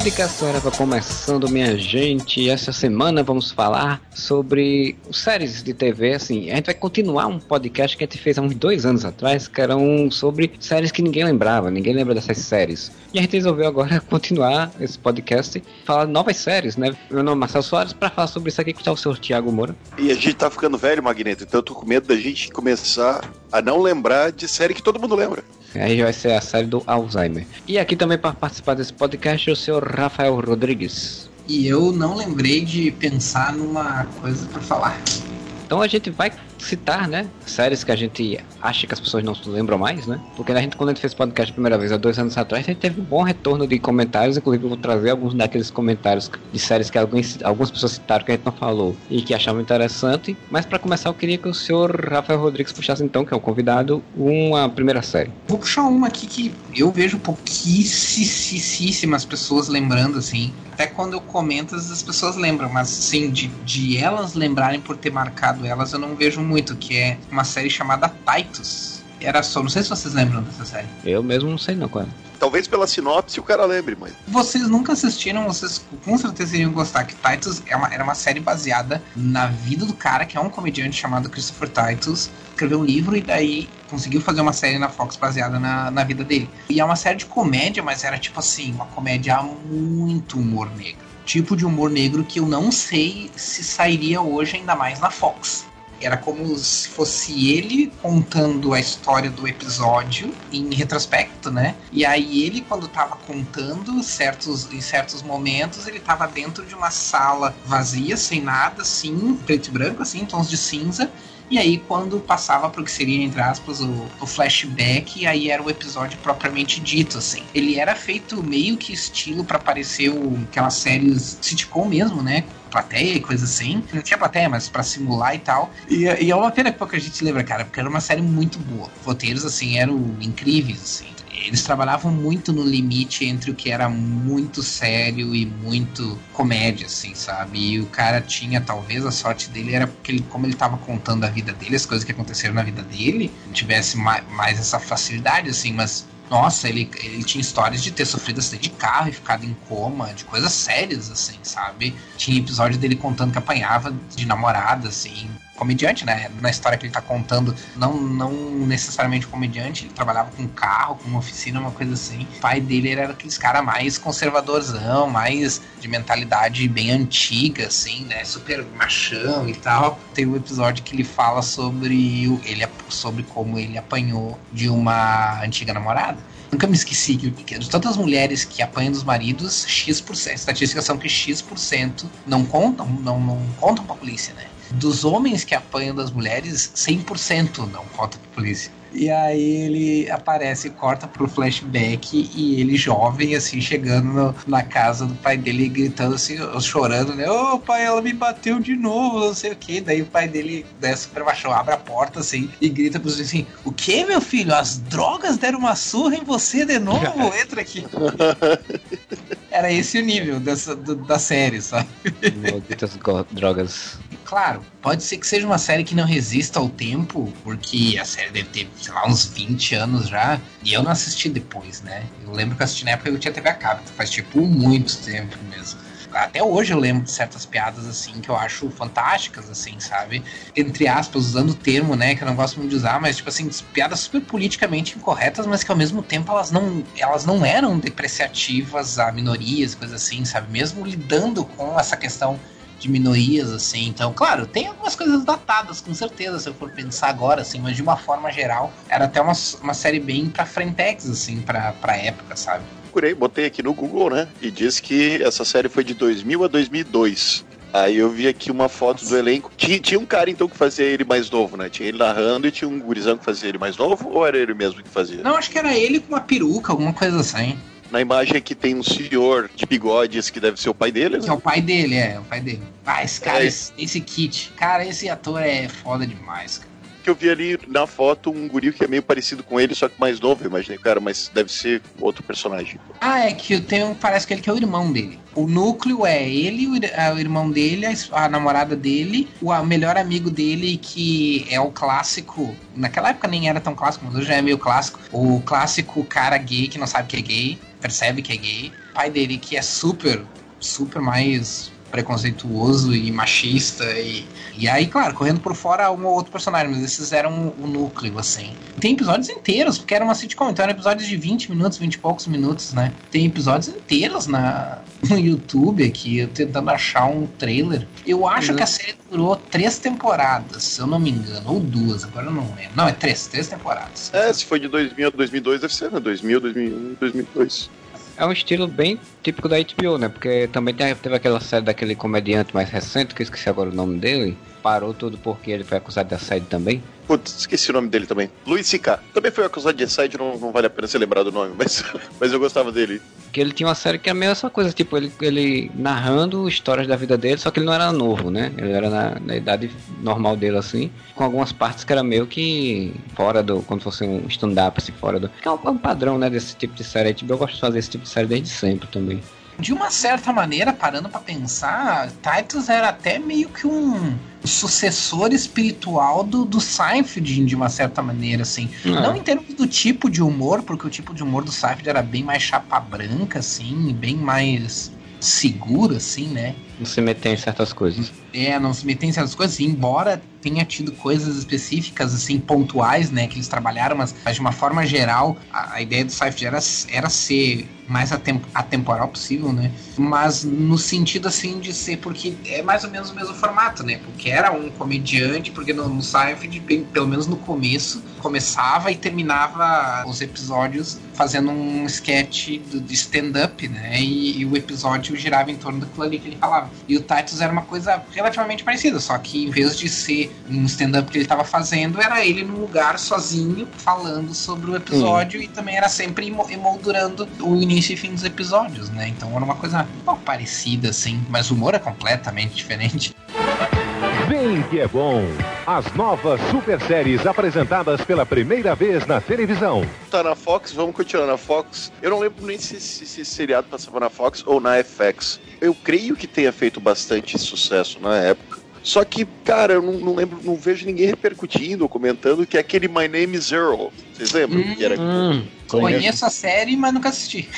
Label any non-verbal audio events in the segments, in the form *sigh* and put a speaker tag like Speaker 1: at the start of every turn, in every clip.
Speaker 1: Podcast Areva começando, minha gente. Essa semana vamos falar sobre séries de TV. Assim, a gente vai continuar um podcast que a gente fez há uns dois anos atrás, que era um sobre séries que ninguém lembrava, ninguém lembra dessas séries. E a gente resolveu agora *laughs* continuar esse podcast, falar novas séries, né? Meu nome é Marcelo Soares, para falar sobre isso aqui que está o senhor Tiago Moura.
Speaker 2: E a gente tá ficando velho, Magneto, então eu tô com medo da gente começar a não lembrar de série que todo mundo lembra.
Speaker 1: Aí vai ser a série do Alzheimer. E aqui também para participar desse podcast o senhor Rafael Rodrigues.
Speaker 3: E eu não lembrei de pensar numa coisa para falar.
Speaker 1: Então a gente vai citar, né? Séries que a gente acha que as pessoas não se lembram mais, né? Porque a gente, quando a gente fez podcast a primeira vez, há dois anos atrás, a gente teve um bom retorno de comentários. Inclusive, eu vou trazer alguns daqueles comentários de séries que alguns, algumas pessoas citaram que a gente não falou e que achavam interessante. Mas para começar, eu queria que o senhor Rafael Rodrigues puxasse, então, que é o convidado, uma primeira série.
Speaker 3: Vou puxar uma aqui que eu vejo pouquíssimas pessoas lembrando, assim. Até quando eu comento, as pessoas lembram, mas assim, de, de elas lembrarem por ter marcado elas, eu não vejo muito, que é uma série chamada Titus. Era só, não sei se vocês lembram dessa série.
Speaker 1: Eu mesmo não sei não qual é.
Speaker 2: Talvez pela sinopse o cara lembre, mas.
Speaker 3: Vocês nunca assistiram, vocês com certeza iriam gostar, que Titus é uma, era uma série baseada na vida do cara, que é um comediante chamado Christopher Titus, escreveu um livro e daí conseguiu fazer uma série na Fox baseada na, na vida dele. E é uma série de comédia, mas era tipo assim, uma comédia muito humor negro. Tipo de humor negro que eu não sei se sairia hoje, ainda mais na Fox. Era como se fosse ele contando a história do episódio em retrospecto, né? E aí ele, quando tava contando certos, em certos momentos, ele tava dentro de uma sala vazia, sem nada, assim, preto e branco, assim, tons de cinza. E aí, quando passava para o que seria, entre aspas, o, o, flashback, aí era o episódio propriamente dito, assim. Ele era feito meio que estilo para parecer o, aquelas séries sitcom mesmo, né? plateia e coisa assim. Não tinha plateia, mas pra simular e tal. E, e é uma pena que pouca gente lembra, cara, porque era uma série muito boa. Roteiros, assim, eram incríveis, assim. Eles trabalhavam muito no limite entre o que era muito sério e muito comédia, assim, sabe? E o cara tinha, talvez, a sorte dele era porque, ele, como ele tava contando a vida dele, as coisas que aconteceram na vida dele, tivesse mais, mais essa facilidade, assim, mas nossa, ele, ele tinha histórias de ter sofrido acidente de carro e ficado em coma, de coisas sérias, assim, sabe? Tinha episódio dele contando que apanhava de namorada, assim. Comediante, né? Na história que ele tá contando, não, não necessariamente comediante, ele trabalhava com carro, com oficina, uma coisa assim. O pai dele era aqueles cara mais conservadorzão, mais de mentalidade bem antiga, assim, né? Super machão e tal. Tem um episódio que ele fala sobre, o, ele, sobre como ele apanhou de uma antiga namorada. Nunca me esqueci que de tantas mulheres que apanham dos maridos, X%, estatísticas são que X% não contam, não, não contam pra polícia, né? Dos homens que apanham das mulheres, 100% não contam pra polícia. E aí ele aparece corta pro flashback e ele jovem, assim, chegando no, na casa do pai dele, gritando assim, chorando, né? Ô oh, pai, ela me bateu de novo, não sei o que. Daí o pai dele desce super machão, abre a porta assim e grita pros assim: O que, meu filho? As drogas deram uma surra em você de novo? *laughs* Entra aqui. Era esse o nível dessa, do, da série, sabe?
Speaker 1: Malditas drogas.
Speaker 3: Claro, pode ser que seja uma série que não resista ao tempo, porque a série deve ter, sei lá, uns 20 anos já, e eu não assisti depois, né? Eu lembro que eu assisti na época que eu tinha TV a cabo, faz tipo muito tempo mesmo até hoje eu lembro de certas piadas assim que eu acho fantásticas, assim, sabe? Entre aspas, usando o termo, né, que eu não gosto muito de usar, mas tipo assim, piadas super politicamente incorretas, mas que ao mesmo tempo elas não, elas não eram depreciativas a minorias, coisas assim, sabe? Mesmo lidando com essa questão de minorias, assim. Então, claro, tem algumas coisas datadas, com certeza, se eu for pensar agora, assim, mas de uma forma geral, era até uma, uma série bem pra frentex, assim, pra, pra época, sabe?
Speaker 2: Procurei, botei aqui no Google, né? E diz que essa série foi de 2000 a 2002. Aí eu vi aqui uma foto do elenco. Tinha, tinha um cara então que fazia ele mais novo, né? Tinha ele narrando e tinha um gurizão que fazia ele mais novo, ou era ele mesmo que fazia?
Speaker 3: Não, acho que era ele com uma peruca, alguma coisa assim.
Speaker 2: Na imagem aqui tem um senhor de bigodes que deve ser o pai dele, né?
Speaker 3: Que é o pai dele, é, o pai dele. Ah, esse cara, é. esse, esse kit. Cara, esse ator é foda demais, cara
Speaker 2: que eu vi ali na foto um guri que é meio parecido com ele, só que mais novo, eu imaginei, cara, mas deve ser outro personagem.
Speaker 3: Ah, é que tem um, parece que ele que é o irmão dele. O núcleo é ele, o, o irmão dele, a, namorada dele, o melhor amigo dele, que é o clássico. Naquela época nem era tão clássico, mas hoje já é meio clássico. O clássico cara gay que não sabe que é gay, percebe que é gay pai dele, que é super, super mais preconceituoso e machista e, e aí, claro, correndo por fora um ou outro personagem, mas esses eram o núcleo, assim. Tem episódios inteiros, porque era uma sitcom, então eram episódios de 20 minutos, 20 e poucos minutos, né? Tem episódios inteiros na, *laughs* no YouTube aqui, eu tentando achar um trailer. Eu acho uhum. que a série durou três temporadas, se eu não me engano, ou duas, agora eu não lembro. Não, é três, três temporadas.
Speaker 2: É, se foi de 2000 a 2002, deve ser, né? 2000, 2001, 2002
Speaker 1: é um estilo bem típico da HBO, né? Porque também teve aquela série daquele comediante mais recente, que eu esqueci agora o nome dele. Parou tudo porque ele foi acusado de assédio também.
Speaker 2: Putz, esqueci o nome dele também. Luiz C.K. Também foi acusado de assédio, não, não vale a pena ser lembrado o nome, *laughs* mas, mas eu gostava dele.
Speaker 1: Que ele tinha uma série que era meio essa coisa, tipo, ele, ele narrando histórias da vida dele, só que ele não era novo, né? Ele era na, na idade normal dele, assim, com algumas partes que era meio que fora do. quando fosse um stand-up, assim, fora do. Que é um, é um padrão, né, desse tipo de série. Tipo, eu gosto de fazer esse tipo de série desde sempre também
Speaker 3: de uma certa maneira, parando para pensar, Titus era até meio que um sucessor espiritual do, do Seinfeld, de uma certa maneira, assim. Não. Não em termos do tipo de humor, porque o tipo de humor do Seinfeld era bem mais chapa branca, assim, bem mais seguro, assim, né?
Speaker 1: Não se meter em certas coisas.
Speaker 3: É, não se meter em certas coisas, embora tenha tido coisas específicas, assim, pontuais, né, que eles trabalharam, mas, mas de uma forma geral, a, a ideia do Seinfeld era, era ser mais atem atemporal possível, né? Mas no sentido assim de ser porque é mais ou menos o mesmo formato, né? Porque era um comediante, porque no, no Seinfeld, bem, pelo menos no começo, começava e terminava os episódios fazendo um sketch de stand-up, né? E, e, o episódio girava em torno daquilo ali que ele falava. E o Titus era uma coisa relativamente parecida, só que em vez de ser um stand-up que ele estava fazendo, era ele num lugar sozinho falando sobre o episódio hum. e também era sempre emoldurando o início início e fim dos episódios, né? Então era uma coisa um pouco parecida, assim, mas o humor é completamente *laughs* diferente.
Speaker 4: Vem que é bom! As novas super séries apresentadas pela primeira vez na televisão.
Speaker 2: Tá na Fox, vamos continuar na Fox. Eu não lembro nem se esse seriado passava na Fox ou na FX. Eu creio que tenha feito bastante sucesso na época. Só que, cara, eu não, não, lembro, não vejo ninguém repercutindo ou comentando que é aquele My Name is Earl. Vocês lembram?
Speaker 3: Hum, que era... Hum, conheço a série, mas nunca assisti.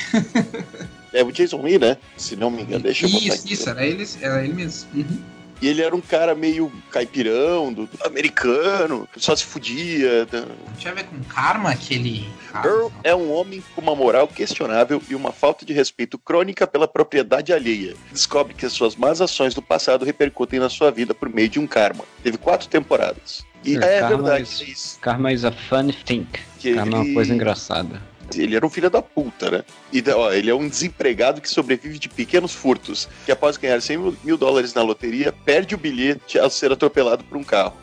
Speaker 2: é o Jason Lee, né? Se não me engano, deixa eu
Speaker 3: botar Isso, aqui, isso, era ele, era ele mesmo. Uhum.
Speaker 2: E ele era um cara meio caipirão, do, do americano, que só se fudia.
Speaker 3: Né? Tinha a ver com karma aquele.
Speaker 2: Earl é um homem com uma moral questionável e uma falta de respeito crônica pela propriedade alheia. Descobre que as suas más ações do passado repercutem na sua vida por meio de um karma. Teve quatro temporadas. E é,
Speaker 1: é verdade. Is, é. Karma is a fun thing. Que karma ele... é uma coisa engraçada.
Speaker 2: Ele era um filho da puta, né? E, ó, ele é um desempregado que sobrevive de pequenos furtos, que após ganhar 100 mil dólares na loteria, perde o bilhete ao ser atropelado por um carro.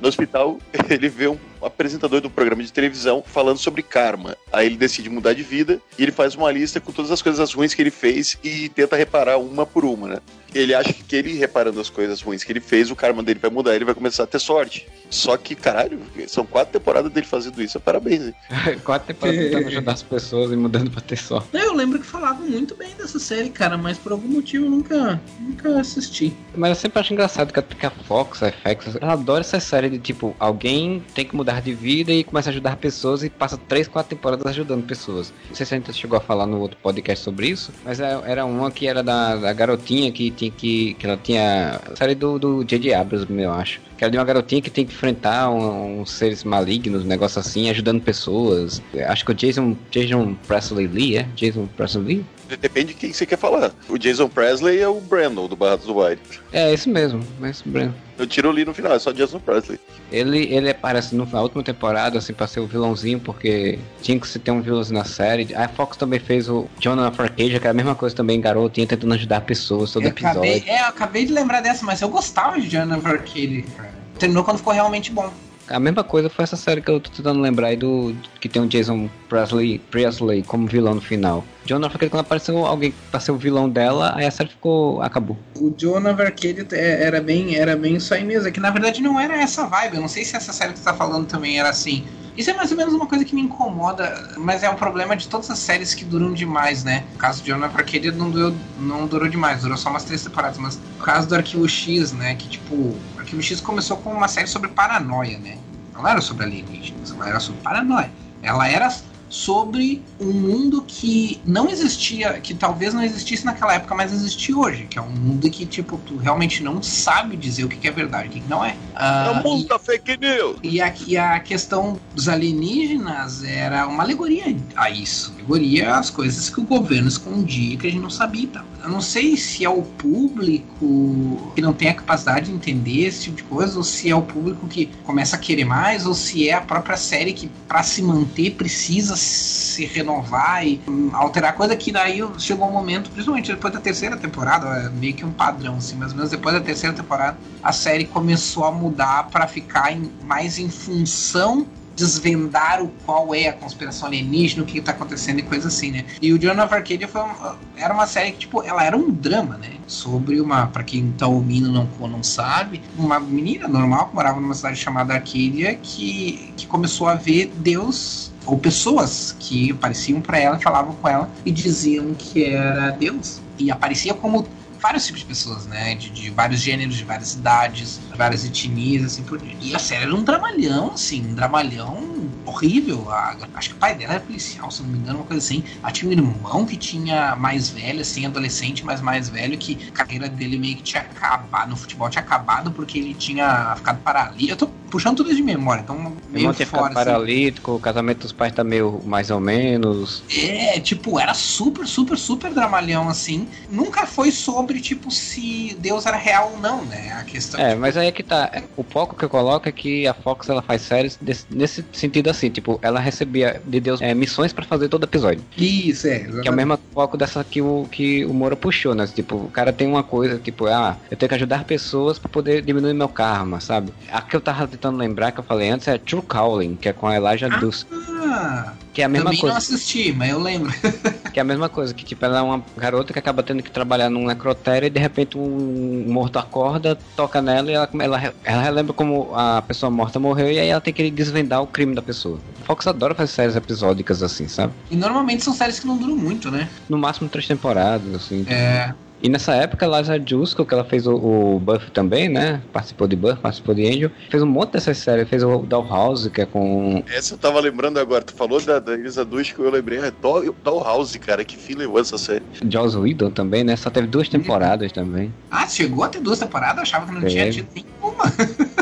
Speaker 2: No hospital, *laughs* ele vê um apresentador do programa de televisão falando sobre karma. Aí ele decide mudar de vida e ele faz uma lista com todas as coisas ruins que ele fez e tenta reparar uma por uma, né? Ele acha que ele reparando as coisas ruins que ele fez, o karma dele vai mudar, ele vai começar a ter sorte. Só que, caralho, são quatro temporadas dele fazendo isso, parabéns, hein? *laughs*
Speaker 1: quatro temporadas tentando *laughs* ajudar as pessoas e mudando pra ter sorte.
Speaker 3: Eu lembro que falavam muito bem dessa série, cara, mas por algum motivo eu nunca, nunca assisti.
Speaker 1: Mas eu sempre acho engraçado que a Fox, a FX, ela adora essa série de tipo, alguém tem que mudar de vida e começa a ajudar pessoas e passa três, quatro temporadas ajudando pessoas. Não sei se a gente chegou a falar no outro podcast sobre isso, mas é, era uma que era da, da garotinha que tinha que. que ela tinha. Série do, do J.J. Abrams, eu acho. Que era de uma garotinha que tem que enfrentar uns um seres malignos, um negócio assim, ajudando pessoas. Acho que o Jason, Jason Presley Lee, é? Jason Presley Lee?
Speaker 2: Depende de quem você quer falar. O Jason Presley é o Brandon do Barrados do White.
Speaker 1: É, esse mesmo, esse Brandon.
Speaker 2: Eu tiro ali no final, é só Jason Presley.
Speaker 1: Ele, ele aparece na última temporada, assim, pra ser o vilãozinho, porque tinha que se ter um vilãozinho na série. A Fox também fez o Jonathan Arcade, que é a mesma coisa também, garotinho tentando ajudar pessoas todo eu episódio.
Speaker 3: Acabei, é, eu acabei de lembrar dessa, mas eu gostava de Jonathan Arcade, Terminou quando ficou realmente bom.
Speaker 1: A mesma coisa foi essa série que eu tô tentando lembrar aí do. que tem o Jason Presley, Presley como vilão no final. Jonah Arcade, quando apareceu alguém pra ser o vilão dela, aí a série ficou. acabou.
Speaker 3: O Jonah Arcade é, era bem, era bem isso aí mesmo. É que na verdade não era essa vibe. Eu não sei se essa série que você tá falando também era assim. Isso é mais ou menos uma coisa que me incomoda, mas é um problema de todas as séries que duram demais, né? O caso de Jonah Arcade não durou, não durou demais, durou só umas três temporadas. Mas o caso do Arquivo X, né? Que tipo, Arquivo X começou com uma série sobre paranoia, né? Não era sobre alienígenas, era sobre paranoia. Ela era sobre um mundo que não existia, que talvez não existisse naquela época, mas existe hoje, que é um mundo que, tipo, tu realmente não sabe dizer o que é verdade o que não é.
Speaker 2: Uh, é o mundo da fake news!
Speaker 3: E aqui a questão dos alienígenas era uma alegoria a isso. Alegoria às coisas que o governo escondia que a gente não sabia. Tá? Eu não sei se é o público que não tem a capacidade de entender esse tipo de coisa, ou se é o público que começa a querer mais, ou se é a própria série que, para se manter, precisa se renovar e alterar coisa que daí chegou um momento, principalmente depois da terceira temporada, é meio que um padrão, assim, mais ou menos depois da terceira temporada, a série começou a mudar para ficar em, mais em função desvendar o qual é a conspiração alienígena, o que está acontecendo e coisa assim, né? E o John of Arcadia foi uma, era uma série que, tipo, ela era um drama, né? Sobre uma, para quem tá ouvindo não, não sabe, uma menina normal que morava numa cidade chamada Arcadia que, que começou a ver Deus ou pessoas que apareciam para ela, falavam com ela e diziam que era Deus. E aparecia como vários tipos de pessoas, né? De, de, vários gêneros, de várias idades, várias etnias, assim por diante. E a série era um dramalhão, assim, um dramalhão horrível. A, acho que o pai dela era policial, se não me engano, uma coisa assim. Ela tinha um irmão que tinha mais velho, assim, adolescente, mas mais velho, que a carreira dele meio que tinha acabado, no futebol tinha acabado porque ele tinha ficado paralítico. Eu tô puxando tudo isso de memória, então meio
Speaker 1: tinha fora, assim. paralítico, o casamento dos pais tá meio mais ou menos.
Speaker 3: É, tipo, era super, super, super dramalhão, assim. Nunca foi sobre, tipo, se Deus era real ou não, né? A questão.
Speaker 1: É,
Speaker 3: tipo...
Speaker 1: mas aí é que tá. O foco que eu coloco é que a Fox ela faz séries desse, nesse sentido assim, tipo, ela recebia de Deus é, missões para fazer todo episódio.
Speaker 3: Isso, é. Exatamente.
Speaker 1: Que é o mesmo foco dessa que o, que o Moura puxou, né? Tipo, o cara tem uma coisa, tipo, ah, eu tenho que ajudar pessoas para poder diminuir meu karma, sabe? A que eu tava tentando lembrar, que eu falei antes, é True Calling, que é com a Elijah ah, Dusk. Que é a mesma
Speaker 3: também
Speaker 1: coisa.
Speaker 3: não assisti, mas eu lembro. *laughs*
Speaker 1: que é a mesma coisa, que tipo, ela é uma garota que acaba tendo que trabalhar num necrotério e de repente um morto acorda, toca nela e ela, ela, ela relembra como a pessoa morta morreu e aí ela tem que desvendar o crime da pessoa. Fox adora fazer séries episódicas assim, sabe?
Speaker 3: E normalmente são séries que não duram muito, né?
Speaker 1: No máximo três temporadas, assim.
Speaker 3: É.
Speaker 1: E nessa época, Liza Jusco, que ela fez o, o Buff também, né? Participou de Buff, participou de Angel. Fez um monte dessas séries. Fez o Dollhouse, que é com...
Speaker 2: Essa eu tava lembrando agora. Tu falou da, da Liza Jusco, eu lembrei. É Dollhouse, cara. Que fim levou essa série.
Speaker 1: Joss Whedon também, né? Só teve duas temporadas também.
Speaker 3: Ah, chegou a ter duas temporadas? Eu achava que não tinha tido nenhuma.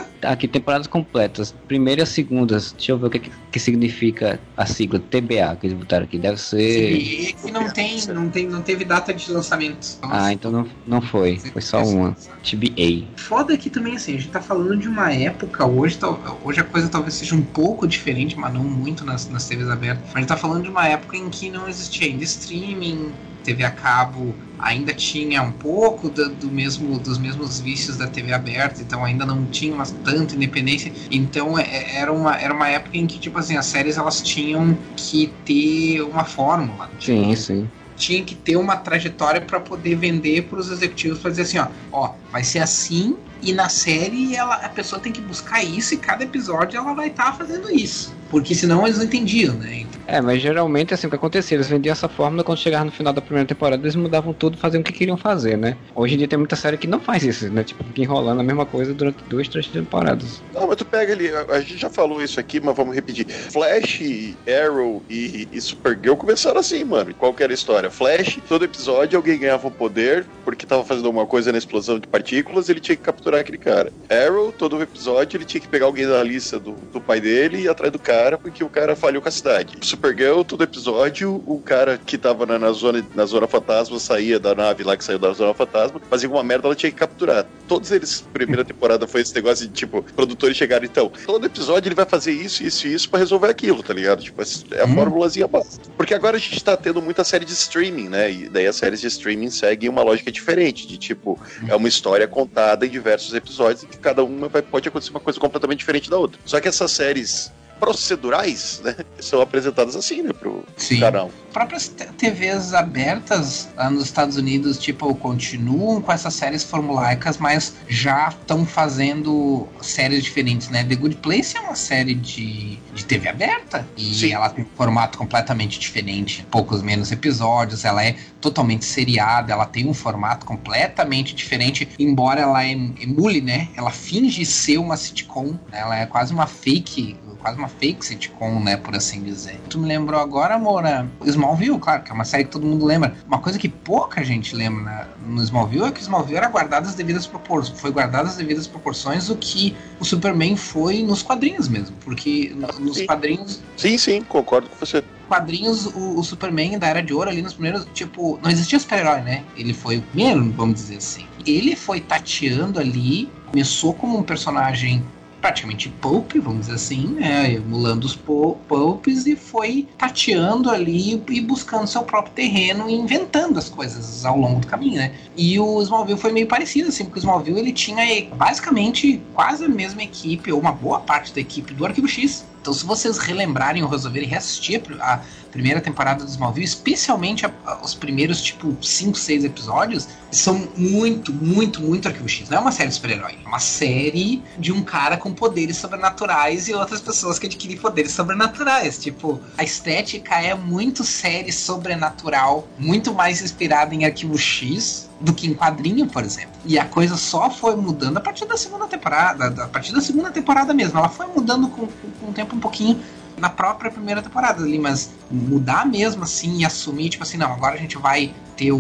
Speaker 3: *laughs*
Speaker 1: aqui temporadas completas. Primeira e segunda. Deixa eu ver o que, que significa a sigla TBA que eles botaram aqui. Deve ser.
Speaker 3: Sim, é que não tem, não tem, não teve data de lançamento.
Speaker 1: Nossa. Ah, então não, não foi. Foi só uma. TBA.
Speaker 3: Foda que também assim, a gente tá falando de uma época hoje, hoje a coisa talvez seja um pouco diferente, mas não muito nas, nas TVs abertas. A gente tá falando de uma época em que não existia ainda streaming, TV a cabo ainda tinha um pouco do, do, mesmo dos mesmos vícios da TV aberta, então ainda não tinha uma, tanta independência. Então é, é, era uma, era uma época em que tipo assim as séries elas tinham que ter uma fórmula.
Speaker 1: Sim, tipo, sim
Speaker 3: tinha que ter uma trajetória para poder vender para os executivos para dizer assim, ó, ó, vai ser assim e na série ela, a pessoa tem que buscar isso e cada episódio ela vai estar tá fazendo isso. Porque senão eles não entendiam, né?
Speaker 1: É, mas geralmente assim o que acontecia, eles vendiam essa fórmula quando chegavam no final da primeira temporada, eles mudavam tudo, faziam o que queriam fazer, né? Hoje em dia tem muita série que não faz isso, né? Tipo, fica enrolando a mesma coisa durante duas, três temporadas.
Speaker 2: Não, mas tu pega ali, a, gente já falou isso aqui, mas vamos repetir. Flash, Arrow e, e Supergirl começaram assim, mano. Qual que era a história? Flash, todo episódio alguém ganhava um poder porque tava fazendo alguma coisa na explosão de partículas, ele tinha que capturar aquele cara. Arrow, todo episódio ele tinha que pegar alguém da lista do, do pai dele e ir atrás do cara cara porque o cara falhou com a cidade. Supergirl, todo episódio, o cara que tava na, na, zona, na zona fantasma saía da nave lá que saiu da zona fantasma, fazia uma merda, ela tinha que capturar. Todos eles, primeira temporada, foi esse negócio de tipo, produtores chegaram, então, todo episódio ele vai fazer isso, isso e isso pra resolver aquilo, tá ligado? Tipo, é a hum. formulazinha básica. Porque agora a gente tá tendo muita série de streaming, né? E daí as séries de streaming seguem uma lógica diferente, de tipo, é uma história contada em diversos episódios e que cada uma vai, pode acontecer uma coisa completamente diferente da outra. Só que essas séries procedurais, né? São apresentadas assim, né, pro Sim. canal.
Speaker 3: Próprias TVs abertas lá nos Estados Unidos, tipo, continuam com essas séries formulaicas, mas já estão fazendo séries diferentes, né? The Good Place é uma série de, de TV aberta e Sim. ela tem um formato completamente diferente, poucos menos episódios, ela é totalmente seriada, ela tem um formato completamente diferente, embora ela emule, né? Ela finge ser uma sitcom, né? ela é quase uma fake quase uma fake sitcom, né, por assim dizer. Tu me lembrou agora, Moura, Smallville, claro, que é uma série que todo mundo lembra. Uma coisa que pouca gente lembra né, no Smallville é que o Smallville era guardado as devidas proporções, foi guardado as devidas proporções do que o Superman foi nos quadrinhos mesmo, porque nos
Speaker 2: sim.
Speaker 3: quadrinhos
Speaker 2: Sim, sim, concordo com você.
Speaker 3: quadrinhos, o, o Superman da Era de Ouro ali nos primeiros, tipo, não existia super-herói, né? Ele foi o primeiro, vamos dizer assim. Ele foi tateando ali, começou como um personagem praticamente pulp, vamos dizer assim, né? Emulando os pu- pulps e foi tateando ali e buscando seu próprio terreno e inventando as coisas ao longo do caminho, né? E o Smallville foi meio parecido, assim, porque o Smallville ele tinha basicamente quase a mesma equipe, ou uma boa parte da equipe do Arquivo X. Então, se vocês relembrarem ou resolverem reassistir a primeira temporada do Smallville, especialmente a- a- os primeiros, tipo, 5, 6 episódios, são muito, muito, muito Arquivo X. Não é uma série de super-herói, é uma série de um cara com poderes sobrenaturais e outras pessoas que adquirem poderes sobrenaturais. Tipo, a estética é muito série sobrenatural, muito mais inspirada em Arquivo X do que em quadrinho, por exemplo. E a coisa só foi mudando a partir da segunda temporada, da- a partir da segunda temporada mesmo. Ela foi mudando com, com, com o tempo um pouquinho na própria primeira temporada ali, mas mudar mesmo assim e assumir, tipo assim, não, agora a gente vai ter o,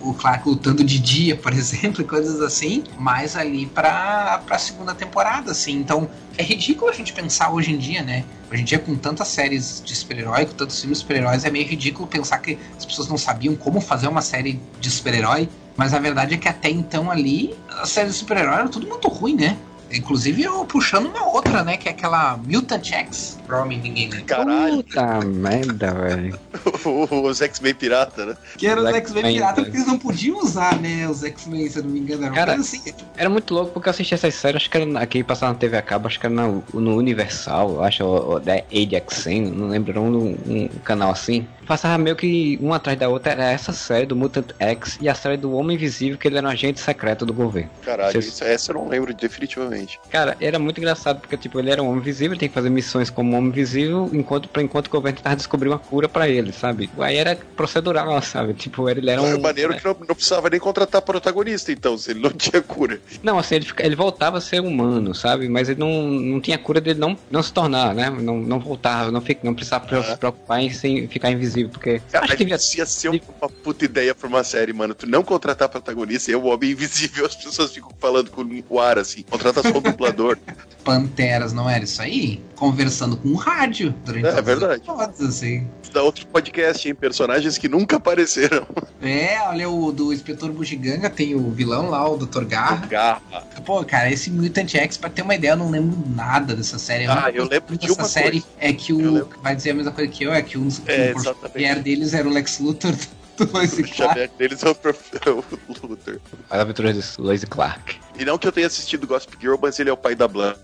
Speaker 3: o, Clark lutando de dia, por *laughs* exemplo, coisas assim, mais ali pra, pra segunda temporada, assim. Então, é ridículo a gente pensar hoje em dia, né? Hoje em dia, com tantas séries de super-herói, com tantos filmes de super-heróis, é meio ridículo pensar que as pessoas não sabiam como fazer uma série de super-herói. Mas a verdade é que até então ali, as séries de super-herói eram tudo muito ruim, né? Inclusive eu puxando uma outra, né? Que é aquela Mutant X. Provavelmente ninguém lembra.
Speaker 2: Caralho,
Speaker 1: Puta merda, velho. *laughs*
Speaker 2: os X-Men pirata, né?
Speaker 3: Que era os
Speaker 1: Os
Speaker 3: X-Men pirata,
Speaker 1: né?
Speaker 3: porque eles não podiam usar, né? Os X-Men, se eu não me engano. Era uma
Speaker 1: Cara,
Speaker 3: assim.
Speaker 1: Era muito louco porque eu assisti essas séries, acho que era aqui passava na TV a cabo, acho que era na- no Universal, eu acho, ou, ou da ADXN, não lembro, era um, um canal assim. Passava meio que uma atrás da outra, era essa série do Mutant X e a série do Homem Invisível, que ele era um agente secreto do governo.
Speaker 2: Caralho,
Speaker 1: Vocês-
Speaker 2: isso, essa eu não lembro definitivamente.
Speaker 1: Cara, era muito engraçado porque, tipo, ele era um homem invisível, ele tem que fazer missões como homem invisível, enquanto, pra, enquanto o governo tava descobrindo uma cura pra ele, sabe? Aí era procedural, sabe? Tipo, ele era um.
Speaker 2: É maneiro que não, não precisava nem contratar protagonista, então, se ele não *laughs* tinha cura.
Speaker 1: Não, assim, ele, ele voltava a ser humano, sabe? Mas ele não, não tinha cura dele não, não se tornar, né? Não, não voltava, não, fica, não precisava pre-
Speaker 2: Ah.
Speaker 1: se preocupar em sem ficar invisível, porque.
Speaker 2: Cara,
Speaker 1: acho que devia.
Speaker 2: isso ia ser uma puta ideia pra uma série, mano. Tu não contratar protagonista e é o homem invisível, *laughs* as pessoas ficam falando com o ar, assim. Contrata só um dublador. *laughs*
Speaker 3: Panteras, não era isso aí? Conversando com o rádio durante
Speaker 2: É,
Speaker 3: todos os
Speaker 2: verdade.
Speaker 3: assim.
Speaker 2: Dá outro podcast, hein? Personagens que nunca apareceram. *laughs*
Speaker 3: É, olha, o do Inspetor Bugiganga tem o vilão lá, o Dr. Garra.
Speaker 2: Garra.
Speaker 3: Pô, cara, esse Mutant X, pra ter uma ideia, eu não lembro nada dessa série.
Speaker 2: Ah, eu
Speaker 3: coisa
Speaker 2: lembro de uma
Speaker 3: série
Speaker 2: coisa.
Speaker 3: é que
Speaker 2: Eu
Speaker 3: o. Vai dizer a mesma coisa que eu, é que um dos
Speaker 2: É,
Speaker 3: o
Speaker 2: exatamente.
Speaker 3: Xavier deles era o Lex Luthor do *laughs* Lois
Speaker 2: O
Speaker 3: Clark.
Speaker 2: Xavier deles é o, prof- *laughs* é o Luther.
Speaker 1: As aventuras de Lois Clark.
Speaker 2: E não que eu tenha assistido Gossip Girl, mas ele é o pai da Blair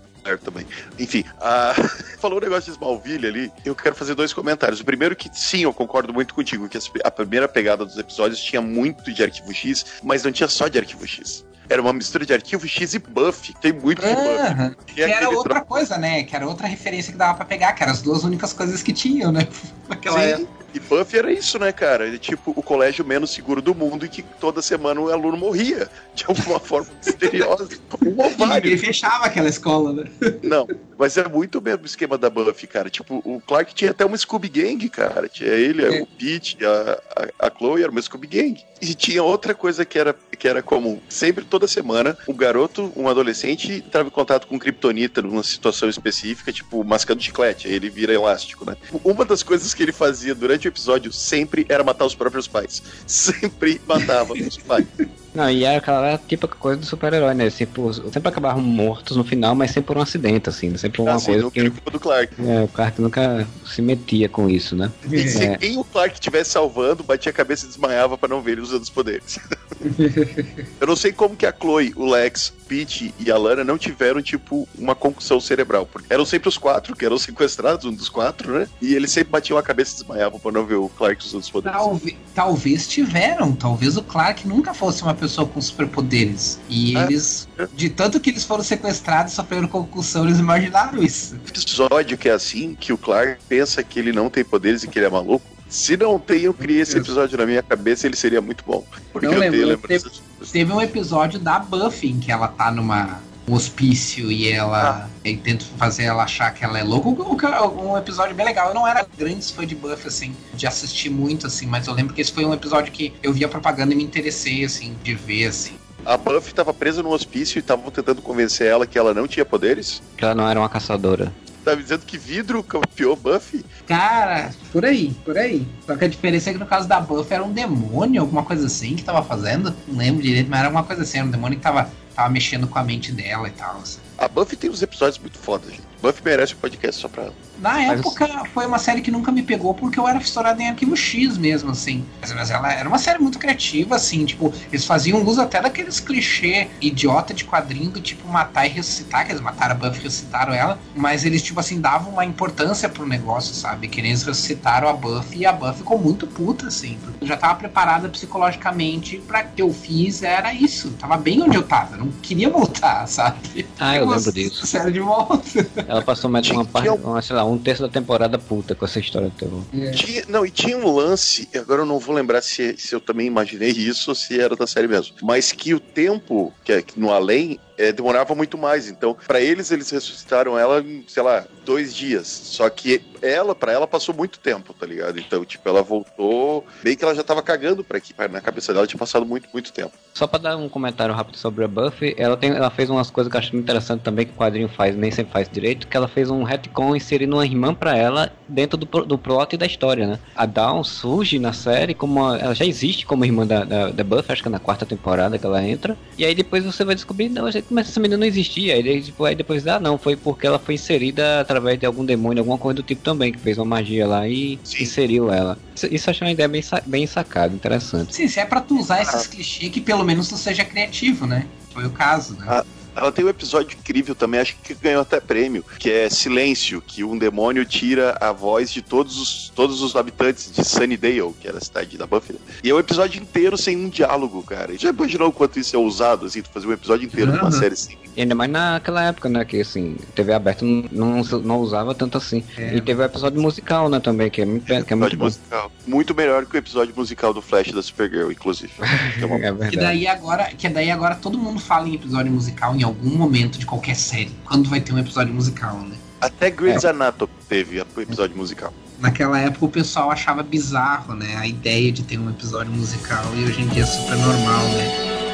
Speaker 2: também. Enfim, a... *laughs* falou um negócio de Smallville ali, eu quero fazer dois comentários. O primeiro que, sim, eu concordo muito contigo, que a primeira pegada dos episódios tinha muito de Arquivo X, mas não tinha só de Arquivo X. Era uma mistura de Arquivo X e Buffy. Tem muito.
Speaker 3: Aham.
Speaker 2: Tem
Speaker 3: Que era outra
Speaker 2: tro-
Speaker 3: coisa, né? Que era outra referência que dava pra pegar, que eram as duas únicas coisas que tinham, né? Naquela
Speaker 2: Sim,
Speaker 3: época.
Speaker 2: E Buffy era isso, né, cara? Ele, tipo, o colégio menos seguro do mundo e que toda semana o aluno morria. De alguma *laughs* forma misteriosa. Um ovário.
Speaker 3: fechava aquela escola, né?
Speaker 2: Não, mas é muito o mesmo esquema da Buffy, cara. Tipo, o Clark tinha até uma Scooby Gang, cara. Tinha ele,
Speaker 3: É.
Speaker 2: o Pete, a, a, a Chloe, era uma Scooby Gang. E tinha outra coisa que era, que era comum. Sempre, toda semana, um garoto, um adolescente, entrava em contato com Kryptonita numa situação específica, tipo, mascando chiclete. Aí ele vira elástico, né? Uma das coisas que ele fazia durante o episódio sempre era matar os próprios pais. *laughs* Sempre matava os pais.
Speaker 1: Não, e era aquela típica coisa do super-herói, né? Sempre, sempre acabavam mortos no final, mas sempre por um acidente, assim. Sempre uma
Speaker 2: Assim,
Speaker 1: coisa que.
Speaker 2: do Clark.
Speaker 1: É, o Clark nunca se metia com isso, né?
Speaker 2: E se
Speaker 1: É.
Speaker 2: quem o Clark estivesse salvando, batia a cabeça e desmaiava pra não ver ele usando os poderes. *laughs* Eu não sei como que a Chloe, o Lex, Pete e a Lana não tiveram, tipo, uma concussão cerebral. Porque eram sempre os quatro, que eram sequestrados, um dos quatro, né? E eles sempre batiam a cabeça e desmaiavam pra não ver o Clark usando os poderes.
Speaker 3: Talvez, talvez tiveram. Talvez o Clark nunca fosse uma pessoa com superpoderes. E
Speaker 2: Ah.
Speaker 3: eles, de tanto que eles foram sequestrados sofreram concussão, eles imaginaram isso.
Speaker 2: episódio que é assim, que o Clark pensa que ele não tem poderes e que ele é maluco. Se não tem, eu criei esse episódio na minha cabeça, ele seria muito bom. Porque
Speaker 3: Não
Speaker 2: eu
Speaker 3: lembro,
Speaker 2: tenho lembranças.
Speaker 3: Teve um episódio da Buffy em que ela tá numa. Um hospício e ela. Ah. E tenta fazer ela achar que ela é louca. Um episódio bem legal. Eu não era grande fã de Buffy, assim, de assistir muito, assim, mas eu lembro que esse foi um episódio que eu via propaganda e me interessei, assim, de ver, assim.
Speaker 2: A Buffy estava presa no hospício e estavam tentando convencer ela que ela não tinha poderes?
Speaker 1: Que ela não era uma caçadora.
Speaker 2: Tá me dizendo que vidro campeou Buffy?
Speaker 3: Cara, por aí, por aí. Só que a diferença é que no caso da Buffy era um demônio, alguma coisa assim que tava fazendo. Não lembro direito, mas era uma coisa assim, era um demônio que tava, tava mexendo com a mente dela e tal. Assim.
Speaker 2: A Buffy tem uns episódios muito fodas, gente. Buffy merece um podcast só pra ela.
Speaker 3: Na época foi uma série que nunca me pegou porque eu era fissurado em Arquivo X mesmo, assim. Mas ela era uma série muito criativa, assim, tipo, eles faziam uso até daqueles clichê idiota de quadrinho do tipo matar e ressuscitar, que eles mataram a Buffy e ressuscitaram ela, mas eles, tipo assim, davam uma importância pro negócio, sabe? Que eles ressuscitaram a Buffy e a Buffy ficou muito puta, assim. Eu já tava preparada psicologicamente para que eu fiz era isso. tava bem onde eu tava, não queria voltar, *laughs* sabe?
Speaker 1: Ah, eu lembro disso.
Speaker 3: Série de volta.
Speaker 1: Ela passou mais uma parte, uma, sei lá, um terço da temporada puta com essa história do terror.
Speaker 2: É. Tinha, não, e tinha um lance, agora eu não vou lembrar se, se eu também imaginei isso ou se era da série mesmo, mas que o tempo que é no além é, demorava muito mais. Então, para eles, eles ressuscitaram ela em, sei lá, dois dias. Só que ela, para ela, passou muito tempo, tá ligado? Então, tipo, ela voltou. Meio que ela já tava cagando pra aqui. Na cabeça dela tinha passado muito, muito tempo.
Speaker 1: Só pra dar um comentário rápido sobre a Buffy, ela, tem, ela fez umas coisas que eu acho interessante também, que o quadrinho faz, nem sempre faz direito, que ela fez um retcon inserindo uma irmã pra ela dentro do, do plot e da história, né? A Dawn surge na série como. Uma, ela já existe como irmã da, da, da Buffy, acho que é na quarta temporada que ela entra. E aí depois você vai descobrir, não, mas essa menina não existia. Aí, tipo, aí depois, ah, não, foi porque ela foi inserida através de algum demônio, alguma coisa do tipo também, que fez uma magia lá e Sim. inseriu ela. Isso, isso eu achei uma ideia bem, bem sacada, interessante.
Speaker 3: Sim, se é pra tu usar esses ah. clichês que pelo menos tu seja criativo, né? Foi o caso, né? Ah.
Speaker 2: Ela tem um episódio incrível também, acho que ganhou até prêmio, que é Silêncio, que um demônio tira a voz de todos os, todos os habitantes de Sunnydale, que era a cidade da Buffy. E é um episódio inteiro sem um diálogo, cara. E já imaginou o quanto isso é ousado, assim, tu fazer um episódio inteiro uhum. de uma série assim?
Speaker 1: E ainda mais naquela época, né? Que assim, TV aberta não, não, não usava tanto assim. É. E teve o episódio musical, né, também, que é muito, que é muito
Speaker 2: musical. Muito melhor que o episódio musical do Flash da Supergirl, inclusive. *laughs*
Speaker 3: é, verdade. Que daí agora, que daí agora todo mundo fala em episódio musical em algum momento de qualquer série. Quando vai ter um episódio musical, né?
Speaker 2: Até Grey's é. Anatomy teve episódio musical.
Speaker 3: Naquela época o pessoal achava bizarro, né? A ideia de ter um episódio musical e hoje em dia é super normal, né?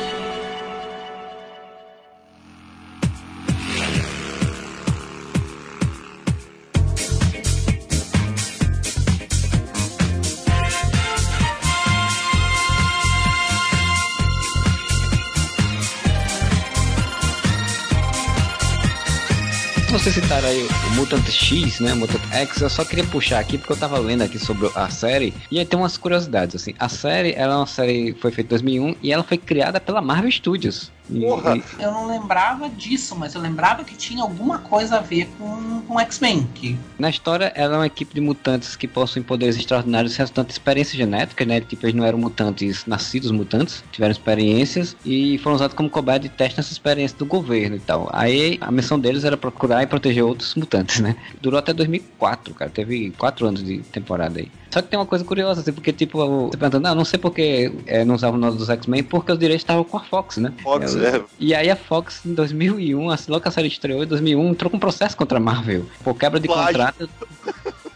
Speaker 1: Vocês citaram aí o Mutant X, né? Mutant X, eu só queria puxar aqui porque eu tava lendo aqui sobre a série e aí tem umas curiosidades, assim. A série, ela é uma série foi feita em 2001 e ela foi criada pela Marvel Studios.
Speaker 3: Porra. Eu não lembrava disso, mas eu lembrava que tinha alguma coisa a ver com, com X-Men. Que...
Speaker 1: Na história, ela é uma equipe de mutantes que possuem poderes extraordinários resultante de experiências genéticas, né? Tipo, eles não eram mutantes nascidos mutantes, tiveram experiências e foram usados como cobaia de teste nessa experiência do governo e tal. Aí a missão deles era procurar e proteger outros mutantes, né? Durou até 2004, cara. Teve quatro anos de temporada aí. Só que tem uma coisa curiosa, assim, porque, tipo, você perguntando, não, não sei porque é, não usavam o nome dos X-Men, porque os direitos estavam com a Fox, né?
Speaker 2: Fox, é.
Speaker 1: E aí a Fox, em 2001, assim, logo que a série estreou, em 2001, entrou com um processo contra a Marvel. Por quebra de Plágio. contrato.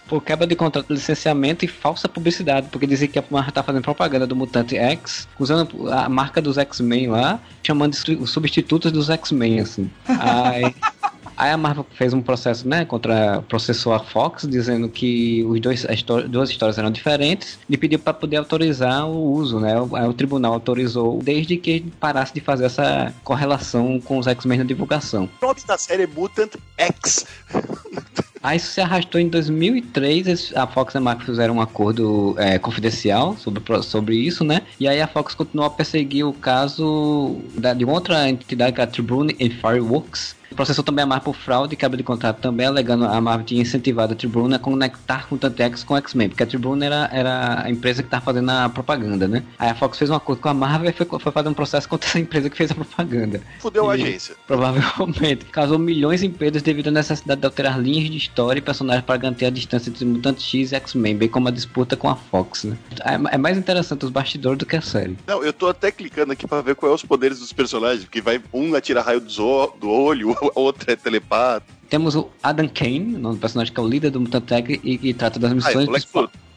Speaker 1: por quebra de contrato de licenciamento e falsa publicidade, porque dizia que a Marvel tá fazendo propaganda do Mutante X, usando a marca dos X-Men lá, chamando de os substitutos dos X-Men, assim. *laughs* Aí, Aí a Marvel fez um processo, né, contra processou a Fox, dizendo que os dois, as duas histórias eram diferentes e pediu para poder autorizar o uso, né? O tribunal autorizou desde que parasse de fazer essa correlação com os X-Men na divulgação.
Speaker 2: O nome da série é Mutant X. *laughs*
Speaker 1: Aí isso se arrastou em 2003, a Fox e a Marvel fizeram um acordo é, confidencial sobre, sobre isso, né? E aí a Fox continuou a perseguir o caso da, de outra entidade que é a Tribune and Fireworks, processou também a Marvel por fraude e quebra de contrato também, alegando a Marvel tinha incentivado a Tribune a conectar com o Tantex com o X-Men, porque a Tribune era, era a empresa que estava fazendo a propaganda, né? Aí a Fox fez um acordo com a Marvel e foi, foi fazer um processo contra essa empresa que fez a propaganda.
Speaker 2: Fudeu a
Speaker 1: E,
Speaker 2: agência.
Speaker 1: Provavelmente. Causou milhões em perdas devido à necessidade de alterar linhas de história e personagens para garantir a distância entre Mutante X e X-Men, bem como a disputa com a Fox, né? É, é mais interessante os bastidores do que a série.
Speaker 2: Não, eu tô até clicando aqui pra ver qual é os poderes dos personagens, porque vai um atira raio do, olho, *laughs* o outro é telepata.
Speaker 1: Temos o Adam Kane, do personagem que é o líder do Mutant Tech e que trata das missões,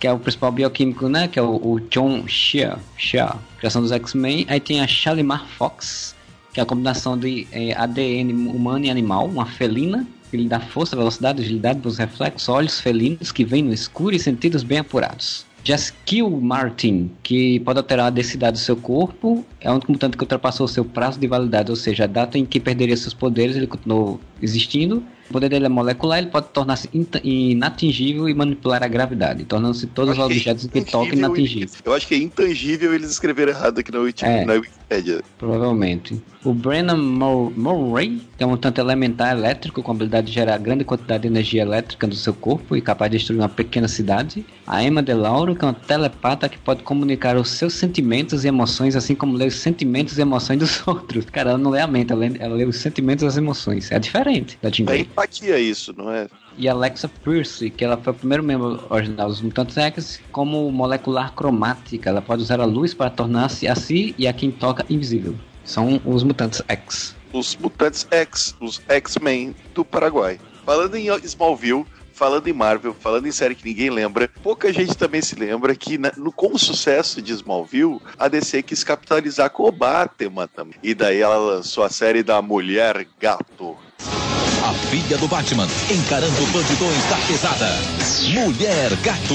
Speaker 1: que é o principal bioquímico, né? Que é o, o John Shea, Shea, criação dos X-Men. Aí tem a Shalimar Fox, que é a combinação de eh, ADN humano e animal, uma felina, que lhe dá força, velocidade, agilidade, os reflexos, olhos felinos que vêm no escuro e sentidos bem apurados. Jaskill Martin, que pode alterar a densidade do seu corpo, é único mutante que ultrapassou seu prazo de validade, ou seja, a data em que perderia seus poderes, ele continuou existindo. O poder dele é molecular, ele pode tornar-se inatingível e manipular a gravidade, tornando-se todos os
Speaker 2: que é
Speaker 1: objetos que toca inatingíveis.
Speaker 2: Eu acho que é intangível eles escreveram errado aqui na, Wiki,
Speaker 1: É.
Speaker 2: na Wikipedia.
Speaker 1: Provavelmente. O Brennan Mur- Murray, que é um mutante elementar elétrico com a habilidade de gerar grande quantidade de energia elétrica do seu corpo e capaz de destruir uma pequena cidade. A Emma De Lauro, que é uma telepata que pode comunicar os seus sentimentos e emoções, assim como ler os sentimentos e emoções dos *laughs* outros. Cara, ela não lê a mente, ela lê, ela lê os sentimentos e as emoções. É diferente da Jean
Speaker 2: É empatia isso, não é?
Speaker 1: E Alexa Pierce, que ela foi o primeiro membro original dos Mutantes X, como molecular cromática. Ela pode usar a luz para tornar-se a si e a quem toca invisível. São os Mutantes X.
Speaker 2: Os Mutantes X, os X-Men do Paraguai. Falando em Smallville, falando em Marvel, falando em série que ninguém lembra, pouca gente também se lembra que na- no, com o sucesso de Smallville, a DC quis capitalizar com o Batman também. E daí ela lançou a série da Mulher Gato.
Speaker 5: Filha do Batman encarando bandidões da pesada. Mulher Gato.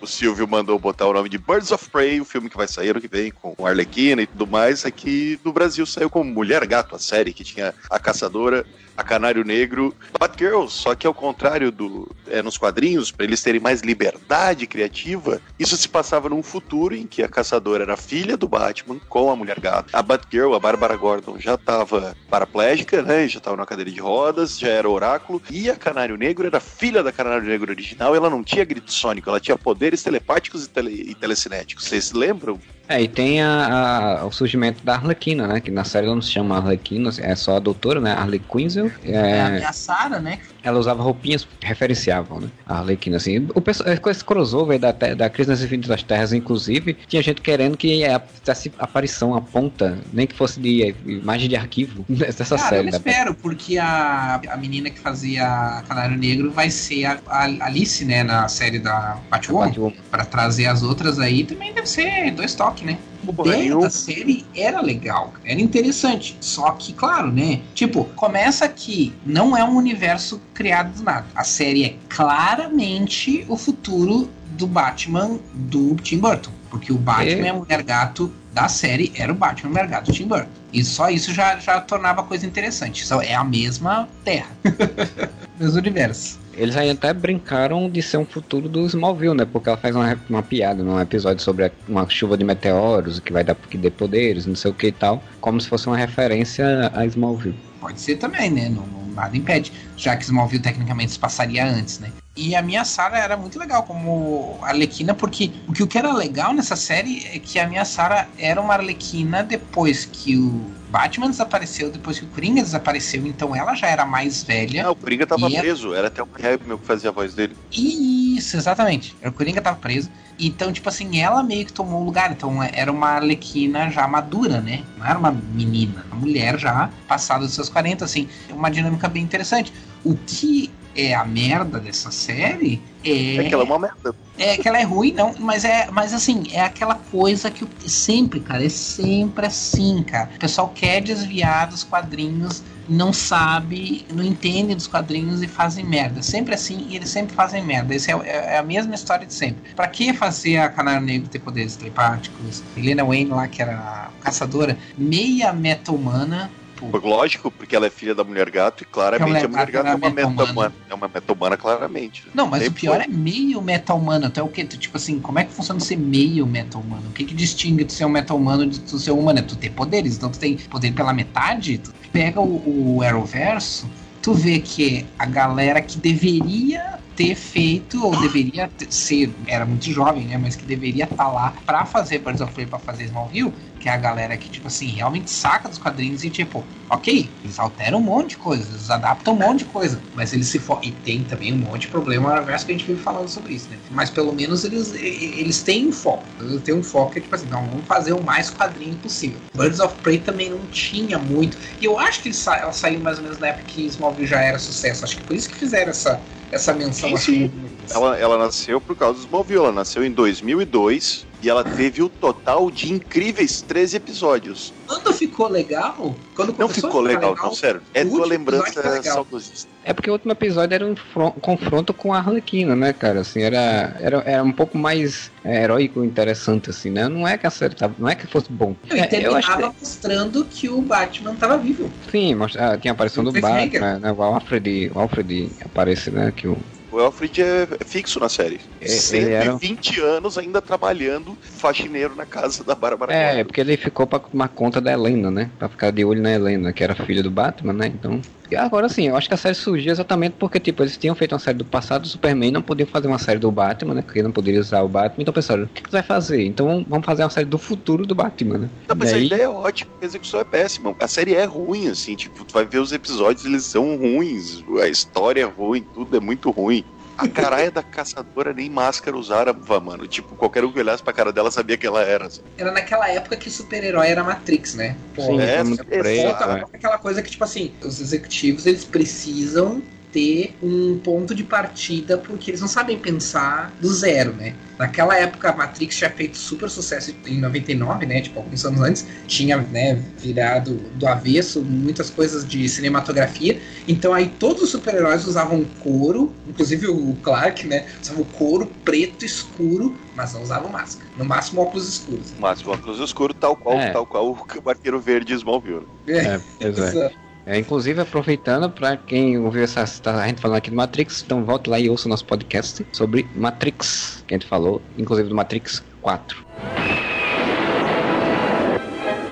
Speaker 2: O Silvio mandou botar o nome de Birds of Prey, o filme que vai sair ano que vem com Arlequina e tudo mais. Aqui no Brasil saiu como Mulher Gato, a série que tinha a Caçadora, a Canário Negro, Batgirl, só que ao contrário do é, nos quadrinhos, para eles terem mais liberdade criativa, isso se passava num futuro em que a Caçadora era filha do Batman com a Mulher Gato. A Batgirl, a Bárbara Gordon, já estava paraplégica, né? Já estava na cadeira de rodas, já era oráculo. E a Canário Negro era filha da Canário Negro original. Ela não tinha grito sônico, ela tinha poderes telepáticos e, tele, e telecinéticos. Vocês lembram?
Speaker 1: É, e tem a, a- o surgimento da Arlequina, né? Que na série ela não se chama Arlequina, é só a doutora, né? Harley Quinzel.
Speaker 3: É, a
Speaker 1: É,
Speaker 3: minha Sarah, né?
Speaker 1: ela usava roupinhas que referenciavam, né? A Arlequina, assim. O pessoal, com esse crossover da, da Crise nas Infinitas Terras, inclusive, tinha gente querendo que é, fizesse aparição, a ponta, nem que fosse de é, imagem de arquivo *laughs* dessa
Speaker 3: Cara,
Speaker 1: série.
Speaker 3: eu espero, porque a, a menina que fazia Canário Negro vai ser a, a Alice, né, na série da Batwoman.
Speaker 1: Batwoman.
Speaker 3: Pra trazer as outras aí também deve ser dois toques, né?
Speaker 2: Porra,
Speaker 3: ideia
Speaker 2: eu-
Speaker 3: da série era legal, era interessante. Só que, claro, né? Tipo, começa que não é um universo criado do nada. A série é claramente o futuro do Batman do Tim Burton. Porque o Batman
Speaker 1: É.
Speaker 3: a Mulher Gato da série era o Batman Mulher Gato do Tim Burton. E só isso já, já tornava a coisa interessante. Só é a mesma terra. *laughs* mesmo universo.
Speaker 1: Eles aí até brincaram de ser um futuro do Smallville, né? Porque ela faz uma, uma piada num episódio sobre uma chuva de meteoros que vai dar que dê poderes, não sei o que e tal, como se fosse uma referência a Smallville.
Speaker 3: Pode ser também, né? Não, não- nada impede. Já que Smallville tecnicamente se passaria antes, né? E a minha Sarah era muito legal como Arlequina, porque o que, era legal nessa série é que a minha Sarah era uma Arlequina depois que o Batman desapareceu, depois que o Coringa desapareceu, então ela já era mais velha.
Speaker 2: Ah, o Coringa tava
Speaker 3: é-
Speaker 2: preso, era até o meu que fazia a voz dele.
Speaker 3: Isso, exatamente. O Coringa tava preso. Então, tipo assim, ela meio que tomou o lugar. Então, era uma Arlequina já madura, né? Não era uma menina. Uma mulher já passada dos seus 40, assim. Uma dinâmica bem interessante. O que é a merda dessa série é.
Speaker 2: É que ela é uma merda.
Speaker 3: É que ela é ruim, não, mas é, mas assim, é aquela coisa que sempre, cara, é sempre assim, cara. O pessoal quer desviar dos quadrinhos, não sabe, não entende dos quadrinhos e fazem merda. Sempre assim, e eles sempre fazem merda. Essa é, é- é a mesma história de sempre. Pra que fazer a Canário Negro ter poderes telepáticos? Helena Wayne lá, que era a caçadora, meia meta humana, tipo.
Speaker 2: Lógico, porque ela é filha da mulher gato e claramente
Speaker 3: A
Speaker 2: a
Speaker 3: mulher gato
Speaker 2: é uma
Speaker 3: era uma
Speaker 2: meta-humana. É uma meta-humana, claramente.
Speaker 3: Não, mas
Speaker 2: Sempre
Speaker 3: o pior
Speaker 2: foi.
Speaker 3: é meio meta-humano. Tu é o quê? Tu, tipo assim, como é que funciona ser meio meta-humano? O que que distingue tu ser um meta-humano de tu ser um humano? É tu ter poderes. Então tu tem poder pela metade. Tu pega o, o Arrowverso, tu vê que a galera que deveria ter feito, ou deveria ter- ser, era muito jovem, né? Mas que deveria estar lá pra fazer Birds of Prey, pra fazer Smallville, que é a galera que, tipo assim, realmente saca dos quadrinhos e, tipo, ok, eles alteram um monte de coisa, eles adaptam um monte de coisa, mas eles se focam. E tem também um monte de problema no universo que a gente vive falando sobre isso, né? Mas pelo menos eles, eles têm um foco. Eles têm um foco que é tipo assim, não, vamos fazer o mais quadrinho possível. Birds of Prey também não tinha muito. E eu acho que ele sa- ela saiu mais ou menos na época que Smallville já era sucesso. Acho que por isso que fizeram essa, essa menção
Speaker 2: Sim,
Speaker 3: assim.
Speaker 2: Ela, ela nasceu por causa do Smallville. Ela nasceu em 2002 e ela teve o total de incríveis 13 episódios.
Speaker 3: Quando ficou legal, quando
Speaker 2: Não ficou
Speaker 3: ficar
Speaker 2: legal, não, sério. É tua lembrança
Speaker 3: legal.
Speaker 2: saudosista.
Speaker 1: É porque o último episódio era um fron- confronto com a Arlequina, né, cara? Assim, era, era, era um pouco mais é, heróico, interessante, assim, né? Não é que a série tava, não é que fosse bom.
Speaker 3: E
Speaker 1: É, eu acho
Speaker 3: terminava mostrando que o Batman tava vivo.
Speaker 1: que, sim, mostra, ah, tinha a aparição do. Batman, né? O Alfred, o Alfred aparece, né? Que o,
Speaker 2: O Alfred é fixo na série.
Speaker 1: É, ele era-
Speaker 2: 120 anos ainda trabalhando faxineiro na casa da Bárbara
Speaker 1: é,
Speaker 2: Gordon.
Speaker 1: porque ele ficou pra tomar conta da Helena, né? Pra ficar de olho na Helena, que era filha do Batman, né? Então. E agora sim, eu acho que a série surgiu exatamente porque, tipo, eles tinham feito uma série do passado do Superman, não podiam fazer uma série do Batman, né? Porque não poderia usar o Batman, então pensaram, o que que vai fazer? Então vamos fazer uma série do futuro do Batman, né?
Speaker 2: Não, mas a
Speaker 1: Daí-
Speaker 2: ideia é ótima, a execução é péssima. A série é ruim, assim, tipo, tu vai ver os episódios, eles são ruins, a história é ruim, tudo é muito ruim. A caralha da caçadora nem máscara usava, mano. Tipo, qualquer um que olhasse pra cara dela sabia que ela era. assim.
Speaker 3: Era naquela época que super-herói era Matrix, né? Pô,
Speaker 1: Sim,
Speaker 2: é, é,
Speaker 1: né?
Speaker 3: aquela coisa que, tipo assim, os executivos eles precisam ter um ponto de partida porque eles não sabem pensar do zero, né? Naquela época a Matrix tinha feito super sucesso em 99, né? Tipo, alguns anos antes, tinha, né, virado do avesso muitas coisas de cinematografia. Então aí todos os super-heróis usavam couro, inclusive o Clark, né? Usava o couro preto escuro, mas não usavam máscara. No máximo óculos escuros.
Speaker 2: Mas o óculos escuro, tal qual,
Speaker 1: É.
Speaker 2: tal qual o Arqueiro Verde Smallville.
Speaker 1: É, pois é.
Speaker 3: Exato.
Speaker 1: É, inclusive, aproveitando, pra quem ouviu essa, tá, a gente falando aqui do Matrix, então volte lá e ouça o nosso podcast sobre Matrix, que a gente falou, inclusive do Matrix 4.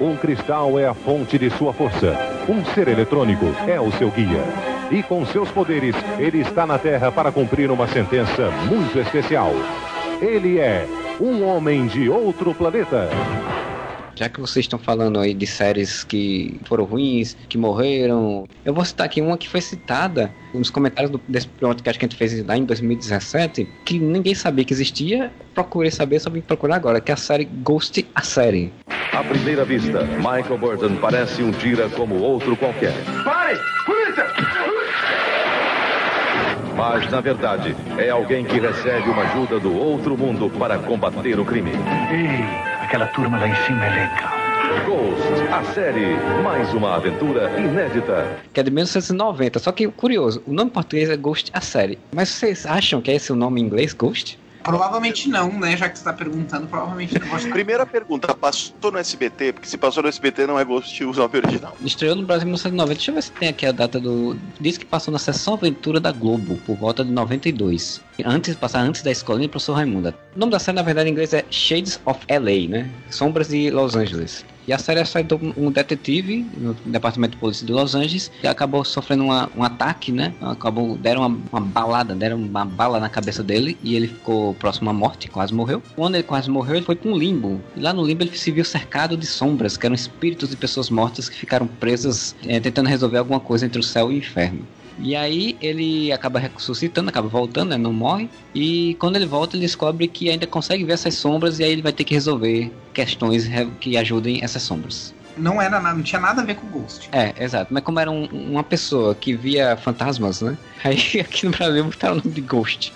Speaker 4: Um cristal é a fonte de sua força. Um ser eletrônico é o seu guia. E com seus poderes, ele está na Terra para cumprir uma sentença muito especial. Ele é um homem de outro planeta.
Speaker 1: Já que vocês estão falando aí de séries que foram ruins, que morreram, eu vou citar aqui uma que foi citada nos comentários do, desse podcast que a gente fez lá em 2017, que ninguém sabia que existia, procurei saber, só vim procurar agora, que é a série Ghost, a série.
Speaker 5: À primeira vista, Michael Burton parece um tira como outro qualquer.
Speaker 6: Pare! Polícia!
Speaker 5: Mas, na verdade, é alguém que recebe uma ajuda do outro mundo para combater o crime.
Speaker 6: Ei, aquela turma lá em cima é legal.
Speaker 5: Ghost, a série. Mais uma aventura inédita.
Speaker 1: Que é de 1990, só que curioso, o nome em português é Ghost, a série. Mas vocês acham que é esse o nome em inglês, Ghost?
Speaker 3: Provavelmente não, né? Já que você tá perguntando, provavelmente não. *laughs*
Speaker 2: Primeira pergunta, passou no SBT? Porque se passou no SBT não é Ghost o nome original.
Speaker 1: Estreou no Brasil em 1990. Deixa eu ver se tem aqui a data do. Diz que passou na sessão Aventura da Globo, por volta de 92. Antes, passar antes da escolinha professor Raimunda. O nome da série, na verdade, em inglês é Shades of LA, né? Sombras de Los Angeles. E a série é história de um detetive no departamento de polícia de Los Angeles que acabou sofrendo uma- um ataque, né? Acabou, deram uma, uma balada, deram uma bala na cabeça dele e ele ficou próximo à morte, quase morreu. Quando ele quase morreu, ele foi para um limbo. E lá no limbo ele se viu cercado de sombras, que eram espíritos de pessoas mortas que ficaram presas eh, tentando resolver alguma coisa entre o céu e o inferno. E aí ele acaba ressuscitando, acaba voltando, né? Não morre. E quando ele volta, ele descobre que ainda consegue ver essas sombras e aí ele vai ter que resolver questões que ajudem essas sombras.
Speaker 3: Não era nada, não tinha nada a ver com Ghost.
Speaker 1: É, exato. Mas como era um- uma pessoa que via fantasmas, né? *laughs* Aí aqui no Brasil botaram o nome de Ghost.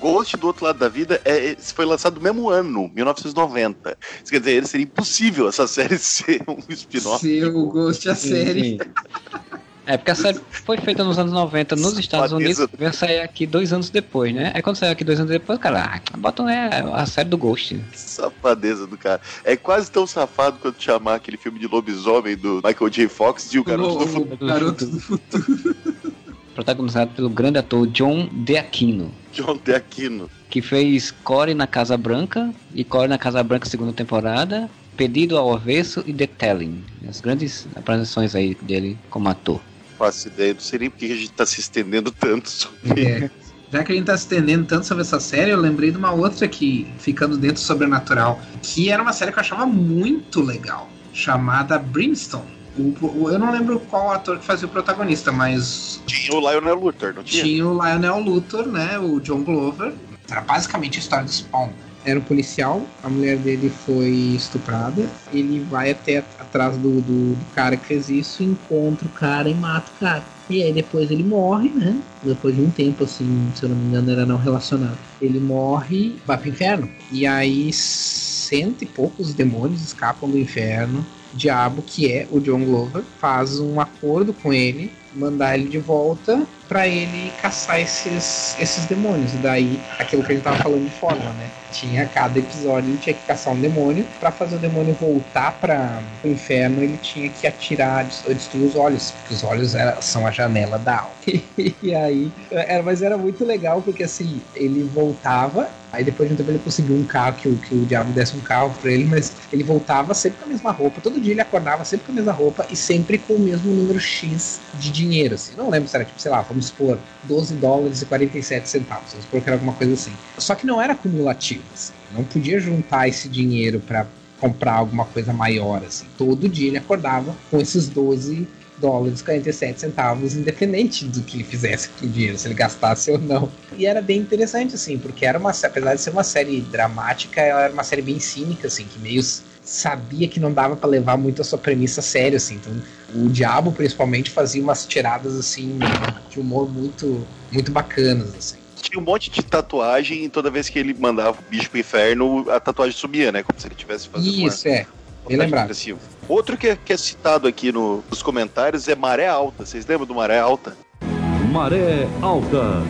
Speaker 2: Ghost do outro lado da vida é, é- foi lançado no mesmo ano, 1990. Isso quer dizer, seria impossível essa *laughs* série ser um spin-off.
Speaker 3: Ser o Ghost a série.
Speaker 1: Sim. *laughs* É, porque a série foi feita nos anos 90 nos Estados. Unidos, veio sair aqui dois anos depois, né? Aí quando saiu aqui dois anos depois, cara, ah, botam é, a série do Ghost.
Speaker 2: Safadeza do cara. É quase tão safado quanto chamar aquele filme de lobisomem do Michael J. Fox de O Garoto do Futuro.
Speaker 3: o garoto do futuro. *laughs*
Speaker 1: Protagonizado pelo grande ator John DeAquino.
Speaker 2: John De Aquino.
Speaker 1: que fez Core na Casa Branca e Core na Casa Branca segunda temporada, Pedido ao Avesso e The Telling. As grandes apresentações aí dele como ator.
Speaker 2: Faço ideia, não sei nem porque a gente tá se estendendo tanto sobre.
Speaker 3: É. Já que a gente tá se estendendo tanto sobre essa série, eu lembrei de uma outra que, ficando dentro do sobrenatural, que era uma série que eu achava muito legal, chamada Brimstone. O- o- eu não lembro qual ator que fazia o protagonista, mas
Speaker 2: Tinha o Lionel Luthor, não tinha?
Speaker 3: tinha o Lionel Luthor, né? O John Glover. Era basicamente a história do Spawn. Era um policial, a mulher dele foi estuprada. Ele vai até atrás do, do, do cara que fez isso, encontra o cara e mata o cara. E aí depois ele morre, né? Depois de um tempo, assim, se eu não me engano, era não relacionado. Ele morre, vai pro inferno. E aí cento e poucos demônios escapam do inferno. O diabo, que é o John Glover, faz um acordo com ele, mandar ele de volta pra ele caçar esses, esses demônios. E daí, aquilo que a gente tava falando de fórmula, né? Tinha cada episódio, ele tinha que caçar um demônio. Pra fazer o demônio voltar para o inferno, ele tinha que atirar, des- destruir os olhos, porque os olhos era- são a janela da alma. *laughs* e aí, era, mas era muito legal, porque assim, ele voltava, aí depois de um tempo ele conseguiu um carro, que o, que o diabo desse um carro pra ele, mas ele voltava sempre com a mesma roupa. Todo dia ele acordava sempre com a mesma roupa e sempre com o mesmo número X de dinheiro, assim. Não lembro se era tipo, sei lá, vamos supor, 12 dólares e 47 centavos. Vamos supor que era alguma coisa assim. Só que não era cumulativo, assim. Não podia juntar esse dinheiro pra comprar alguma coisa maior, assim. Todo dia ele acordava com esses 12 dólares e 47 centavos, independente do que ele fizesse com o dinheiro, se ele gastasse ou não. E era bem interessante, assim, porque era uma, apesar de ser uma série dramática, ela era uma série bem cínica, assim, que meio sabia que não dava pra levar muito a sua premissa a sério, assim. Então, o Diabo, principalmente, fazia umas tiradas, assim, de humor muito, muito bacanas, assim.
Speaker 2: Tinha um monte de tatuagem e toda vez que ele mandava o bicho pro inferno, a tatuagem subia, né? Como se ele tivesse fazendo uma-
Speaker 3: Isso, é.
Speaker 2: uma
Speaker 3: Bem lembrado.
Speaker 2: agressiva. Outro que é, que é citado aqui no- nos comentários é Maré Alta. Vocês lembram do Maré Alta?
Speaker 7: Maré Alta.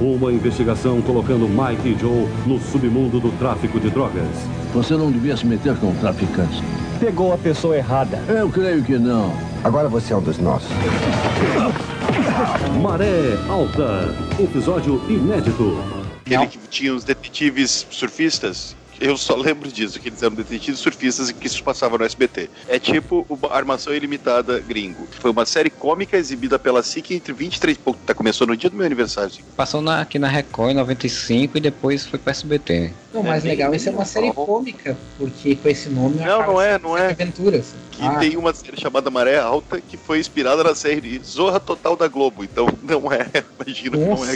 Speaker 7: Uma investigação colocando Mike e Joe no submundo do tráfico de drogas.
Speaker 8: Você não devia se meter com traficantes.
Speaker 9: Pegou a pessoa errada.
Speaker 8: Eu creio que não.
Speaker 9: Agora você é um dos nossos.
Speaker 7: Maré Alta. Episódio inédito.
Speaker 2: Aquele que tinha os detetives surfistas. Eu só lembro disso, que eles eram detetives surfistas e que isso passava no SBT. É tipo uma Armação Ilimitada gringo. Foi uma série cômica exibida pela SIC entre 23... Pô, tá, começou no dia do meu aniversário.
Speaker 1: Passou na- aqui na Record em 95 e depois foi pro SBT.
Speaker 3: Não, o mais
Speaker 2: É
Speaker 3: legal, isso é uma série
Speaker 2: legal.
Speaker 3: cômica, porque com esse nome
Speaker 2: Não, não é, não é.
Speaker 3: Aventuras.
Speaker 2: Que
Speaker 3: Ah,
Speaker 2: tem uma série chamada Maré Alta que foi inspirada na série Zorra Total da Globo. Então não é, *laughs* imagino que não é.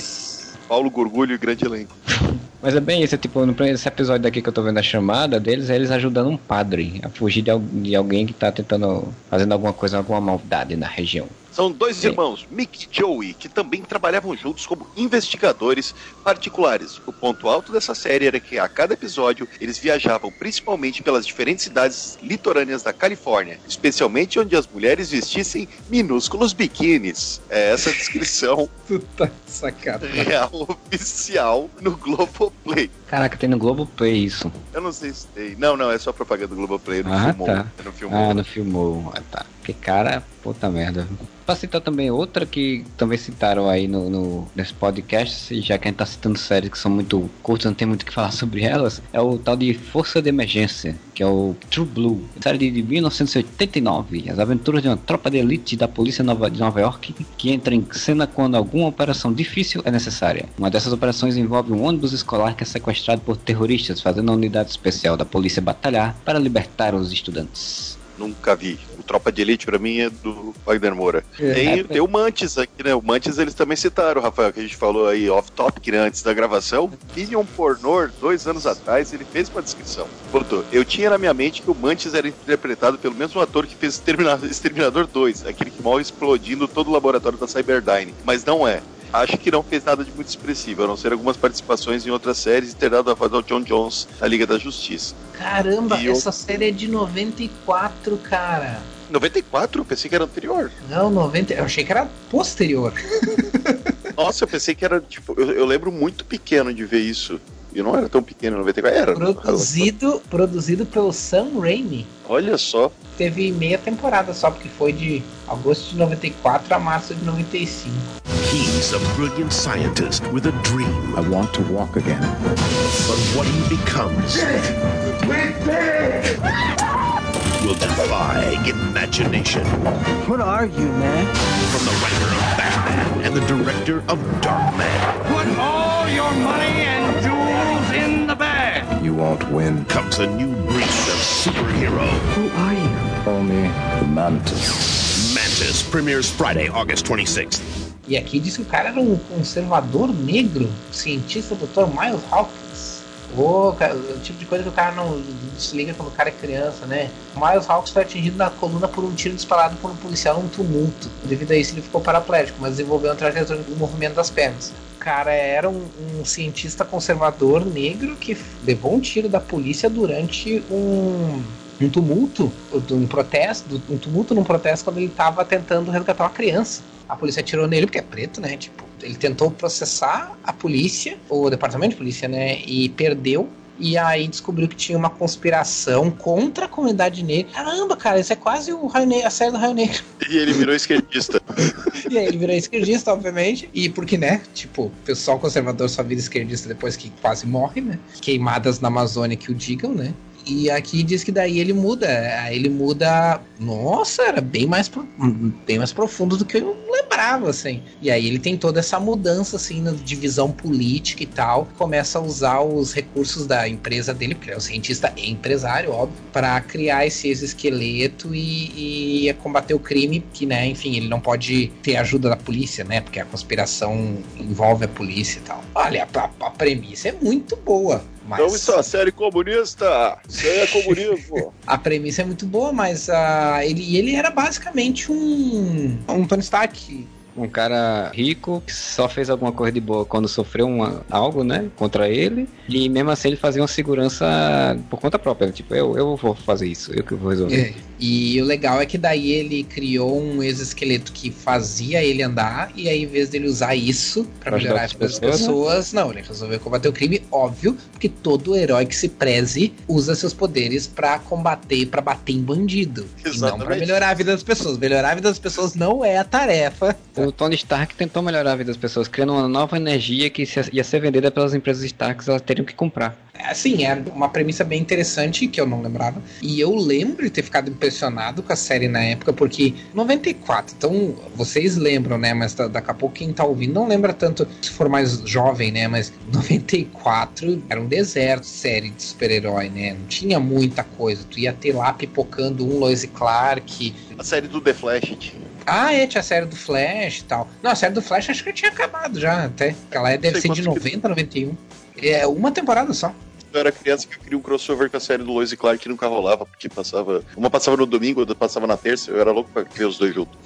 Speaker 2: Paulo Gorgulho e grande elenco. *laughs*
Speaker 1: Mas é bem isso, tipo, esse episódio daqui que eu tô vendo a chamada deles, é eles ajudando um padre a fugir de, de alguém que tá tentando, fazendo alguma coisa, alguma maldade na região.
Speaker 2: São dois
Speaker 1: Sim.
Speaker 2: irmãos, Mick e Joey, que também trabalhavam juntos como investigadores particulares. O ponto alto dessa série era que a cada episódio eles viajavam principalmente pelas diferentes cidades litorâneas da Califórnia, especialmente onde as mulheres vestissem minúsculos biquínis. É essa descrição
Speaker 3: Tu tá sacado.
Speaker 2: real oficial no Globoplay.
Speaker 1: Caraca, tem no Globoplay isso.
Speaker 2: Eu não sei se tem. Não, não, é só propaganda do Globoplay, não
Speaker 1: Ah,
Speaker 2: filmou.
Speaker 1: tá.
Speaker 2: Não filmou.
Speaker 1: Ah, não filmou. Ah, tá. Que cara, puta merda. Pra citar também outra que também citaram aí no, no- nesse podcast, já que a gente tá citando séries que são muito curtas, não tem muito o que falar sobre elas, é o tal de Força de Emergência, que é o True Blue, série de 1989, as aventuras de uma tropa de elite da polícia nova- de Nova York que entra em cena quando alguma operação difícil é necessária. Uma dessas operações envolve um ônibus escolar que é sequestrado por terroristas, fazendo a unidade especial da polícia batalhar para libertar os estudantes.
Speaker 2: Nunca vi. O Tropa de Elite pra mim é do Wagner Moura.
Speaker 3: É.
Speaker 2: Tem, tem o Mantis aqui, né? O Mantis eles também citaram, Rafael, que a gente falou aí off-topic né, antes da gravação. Minion Pornor, dois anos atrás, ele fez uma descrição. Botou, eu tinha na minha mente que o Mantis era interpretado pelo mesmo ator que fez Extermina- Exterminador 2, aquele que morre explodindo todo o laboratório da Cyberdyne. Mas não é. Acho que não fez nada de muito expressivo, a não ser algumas participações em outras séries e ter dado a voz ao John Jones na Liga da Justiça.
Speaker 3: Caramba,
Speaker 2: E eu-
Speaker 3: essa série é de 94, cara.
Speaker 2: 94? Eu pensei que era anterior.
Speaker 3: Não, 90. Eu achei que era posterior. *laughs*
Speaker 2: Nossa, eu pensei que era, tipo, eu, eu lembro muito pequeno de ver isso. E não era tão pequeno em 94. Era.
Speaker 3: Produzido, produzido pelo Sam Raimi.
Speaker 2: Olha só.
Speaker 3: Teve meia temporada só, porque foi de agosto de 94 a março de 95.
Speaker 10: He's a brilliant scientist with a dream.
Speaker 9: I want to walk again.
Speaker 10: But what he becomes will defy imagination.
Speaker 9: What are you, man?
Speaker 10: From the writer of Batman and the director of Darkman
Speaker 6: Put
Speaker 9: won't win.
Speaker 10: comes a new breed of superhero.
Speaker 9: Who are you? Call me the Mantis.
Speaker 10: Mantis premieres Friday, August 26th.
Speaker 3: E aqui diz que o cara era um conservador negro, cientista Dr. Miles Hawkins. O, o tipo de coisa que o cara não se liga quando o cara é criança, né? Miles Hawkins foi atingido na coluna por um tiro disparado por um policial num tumulto. Devido a isso, ele ficou paraplégico, mas desenvolveu uma trajetória do movimento das pernas. Cara era um, um cientista conservador negro que levou um tiro da polícia durante um, um tumulto, um protesto, um tumulto num protesto quando ele estava tentando resgatar uma criança. A polícia atirou nele porque é preto, né? Tipo, ele tentou processar a polícia, o departamento de polícia, né? E perdeu. E aí descobriu que tinha uma conspiração contra a comunidade negra. Caramba, cara, isso é quase o Raio Ne- a série do Raio Negro.
Speaker 2: E ele virou esquerdista. *laughs*
Speaker 3: E aí ele virou esquerdista, obviamente. E porque, né? Tipo, o pessoal conservador só vira esquerdista depois que quase morre, né? Queimadas na Amazônia que o digam, né? E aqui diz que daí ele muda. Ele muda. Nossa, era bem mais, pro- bem mais profundo do que eu lembrava, assim. E aí ele tem toda essa mudança, assim, na divisão política e tal. Começa a usar os recursos da empresa dele, porque ele é um cientista e empresário, óbvio, para criar esse exoesqueleto e, e combater o crime, que, né, enfim, ele não pode ter ajuda da polícia, né? Porque a conspiração envolve a polícia e tal. Olha, a, a premissa é muito boa. Mas...
Speaker 2: Então isso é uma série comunista! Isso aí é comunismo! *laughs*
Speaker 3: A premissa é muito boa, mas ah, ele, ele era basicamente um, um Tony Stark.
Speaker 1: Um cara rico que só fez alguma coisa de boa quando sofreu uma, algo, né? Contra ele. E mesmo assim ele fazia uma segurança por conta própria. Tipo, eu, eu vou fazer isso, eu que vou resolver.
Speaker 3: E o legal é que daí ele criou um exoesqueleto que fazia ele andar, e aí, em vez dele usar isso pra
Speaker 1: Pra
Speaker 3: melhorar a
Speaker 1: ajudar
Speaker 3: vida
Speaker 1: as
Speaker 3: das
Speaker 1: pessoas,
Speaker 3: pessoas, não, ele resolveu combater o crime, óbvio, porque todo herói que se preze usa seus poderes pra combater, pra bater em bandido. E não pra
Speaker 2: Exatamente.
Speaker 3: melhorar a vida das pessoas. Melhorar a vida das pessoas não é a tarefa.
Speaker 1: O Tony Stark tentou melhorar a vida das pessoas, criando uma nova energia que se- ia ser vendida pelas empresas Starks, elas teriam que comprar.
Speaker 3: Assim, era uma premissa bem interessante que eu não lembrava. E eu lembro de ter ficado impressionado com a série na época, porque 94, então vocês lembram, né? Mas da- daqui a pouco quem tá ouvindo não lembra tanto se for mais jovem, né? Mas 94 era um deserto série de super-herói, né? Não tinha muita coisa. Tu ia ter lá pipocando um Lois e Clark.
Speaker 2: A série do The Flash tinha.
Speaker 3: Ah, é, tinha a série do Flash e tal. Não, a série do Flash acho que tinha acabado já, até. Ela é- deve ser de
Speaker 2: quantos que-
Speaker 3: 90, 91. É uma temporada só.
Speaker 2: Eu era criança que eu queria um crossover com a série do Lois e Clark que nunca rolava, porque passava. Uma passava no domingo, outra passava na terça, eu era louco pra ver os dois juntos.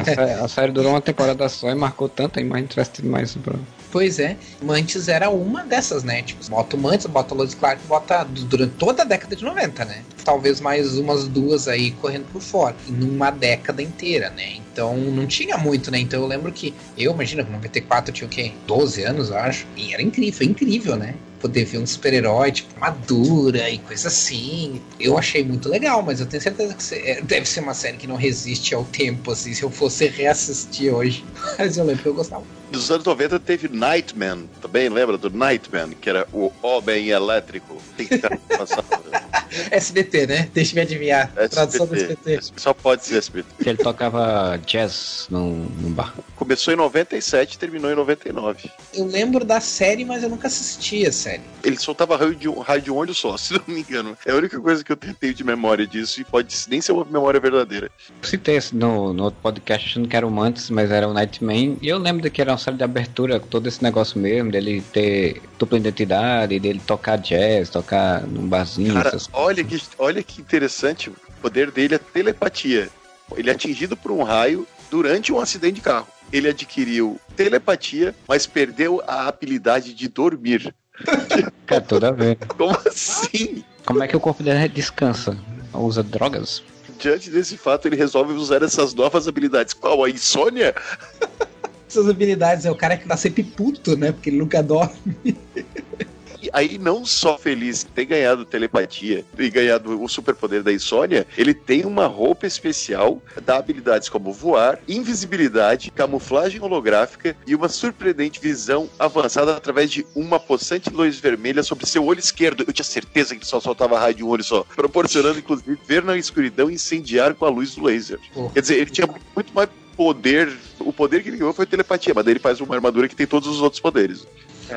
Speaker 1: A, *laughs* sé- a série durou uma temporada só e marcou tanto, aí mas tivesse tido mais. Pra...
Speaker 3: Pois é, Mantis era uma dessas, né? Tipo, bota o Mantis, bota o Lois Clark, bota du- durante toda a década de 90, né? Talvez mais umas duas aí correndo por fora, numa década inteira, né? Então não tinha muito, né? Então eu lembro que eu, imagina, com 94 eu tinha o quê? 12 anos, eu acho. E era incrível, foi incrível, né? Poder ver um super-herói, tipo, madura e coisa assim. Eu achei muito legal, mas eu tenho certeza que é, deve ser uma série que não resiste ao tempo, assim, se eu fosse reassistir hoje. *laughs* Mas eu lembro que eu gostava.
Speaker 2: Nos anos 90 teve Nightman, também, lembra do Nightman? Que era o Homem Elétrico. Tem que ficar passando. *laughs*
Speaker 3: SBT, né? Deixa eu me adivinhar. Tradução do
Speaker 2: SBT.
Speaker 3: SBT.
Speaker 2: Só pode ser SBT.
Speaker 1: Que ele tocava jazz num, num bar.
Speaker 2: Começou em 97 e terminou em 99.
Speaker 3: Eu lembro da série, mas eu nunca assisti a série.
Speaker 2: Ele soltava raio de, raio de um olho só, *laughs* se não me engano. É a única coisa que eu tenho de memória disso e pode nem ser uma memória verdadeira.
Speaker 1: Citei no, no outro podcast achando que era o Mantis, mas era o Nightman. E eu lembro que era uma série de abertura, todo esse negócio mesmo, dele ter dupla identidade, dele tocar jazz, tocar num barzinho.
Speaker 2: Cara, olha que, olha que interessante. O poder dele é telepatia. Ele é atingido por um raio durante um acidente de carro. Ele adquiriu telepatia, mas perdeu a habilidade de dormir. *laughs*
Speaker 1: Cara, toda vez.
Speaker 2: Como assim?
Speaker 1: Como é que o corpo dele descansa? Usa drogas?
Speaker 2: diante desse fato, ele resolve usar essas novas habilidades. Qual? A insônia? *laughs*
Speaker 3: Essas habilidades é o cara que tá sempre puto, né? Porque ele nunca dorme.
Speaker 2: E aí, não só feliz em ter ganhado telepatia e ganhado o superpoder da insônia, ele tem uma roupa especial, dá habilidades como voar, invisibilidade, camuflagem holográfica e uma surpreendente visão avançada através de uma possante luz vermelha sobre seu olho esquerdo. Eu tinha certeza que ele só soltava raio de um olho só, proporcionando inclusive ver na escuridão e incendiar com a luz do laser. Quer dizer, ele tinha muito mais poder. O poder que ele ganhou foi telepatia, mas daí ele faz uma armadura que tem todos os outros poderes.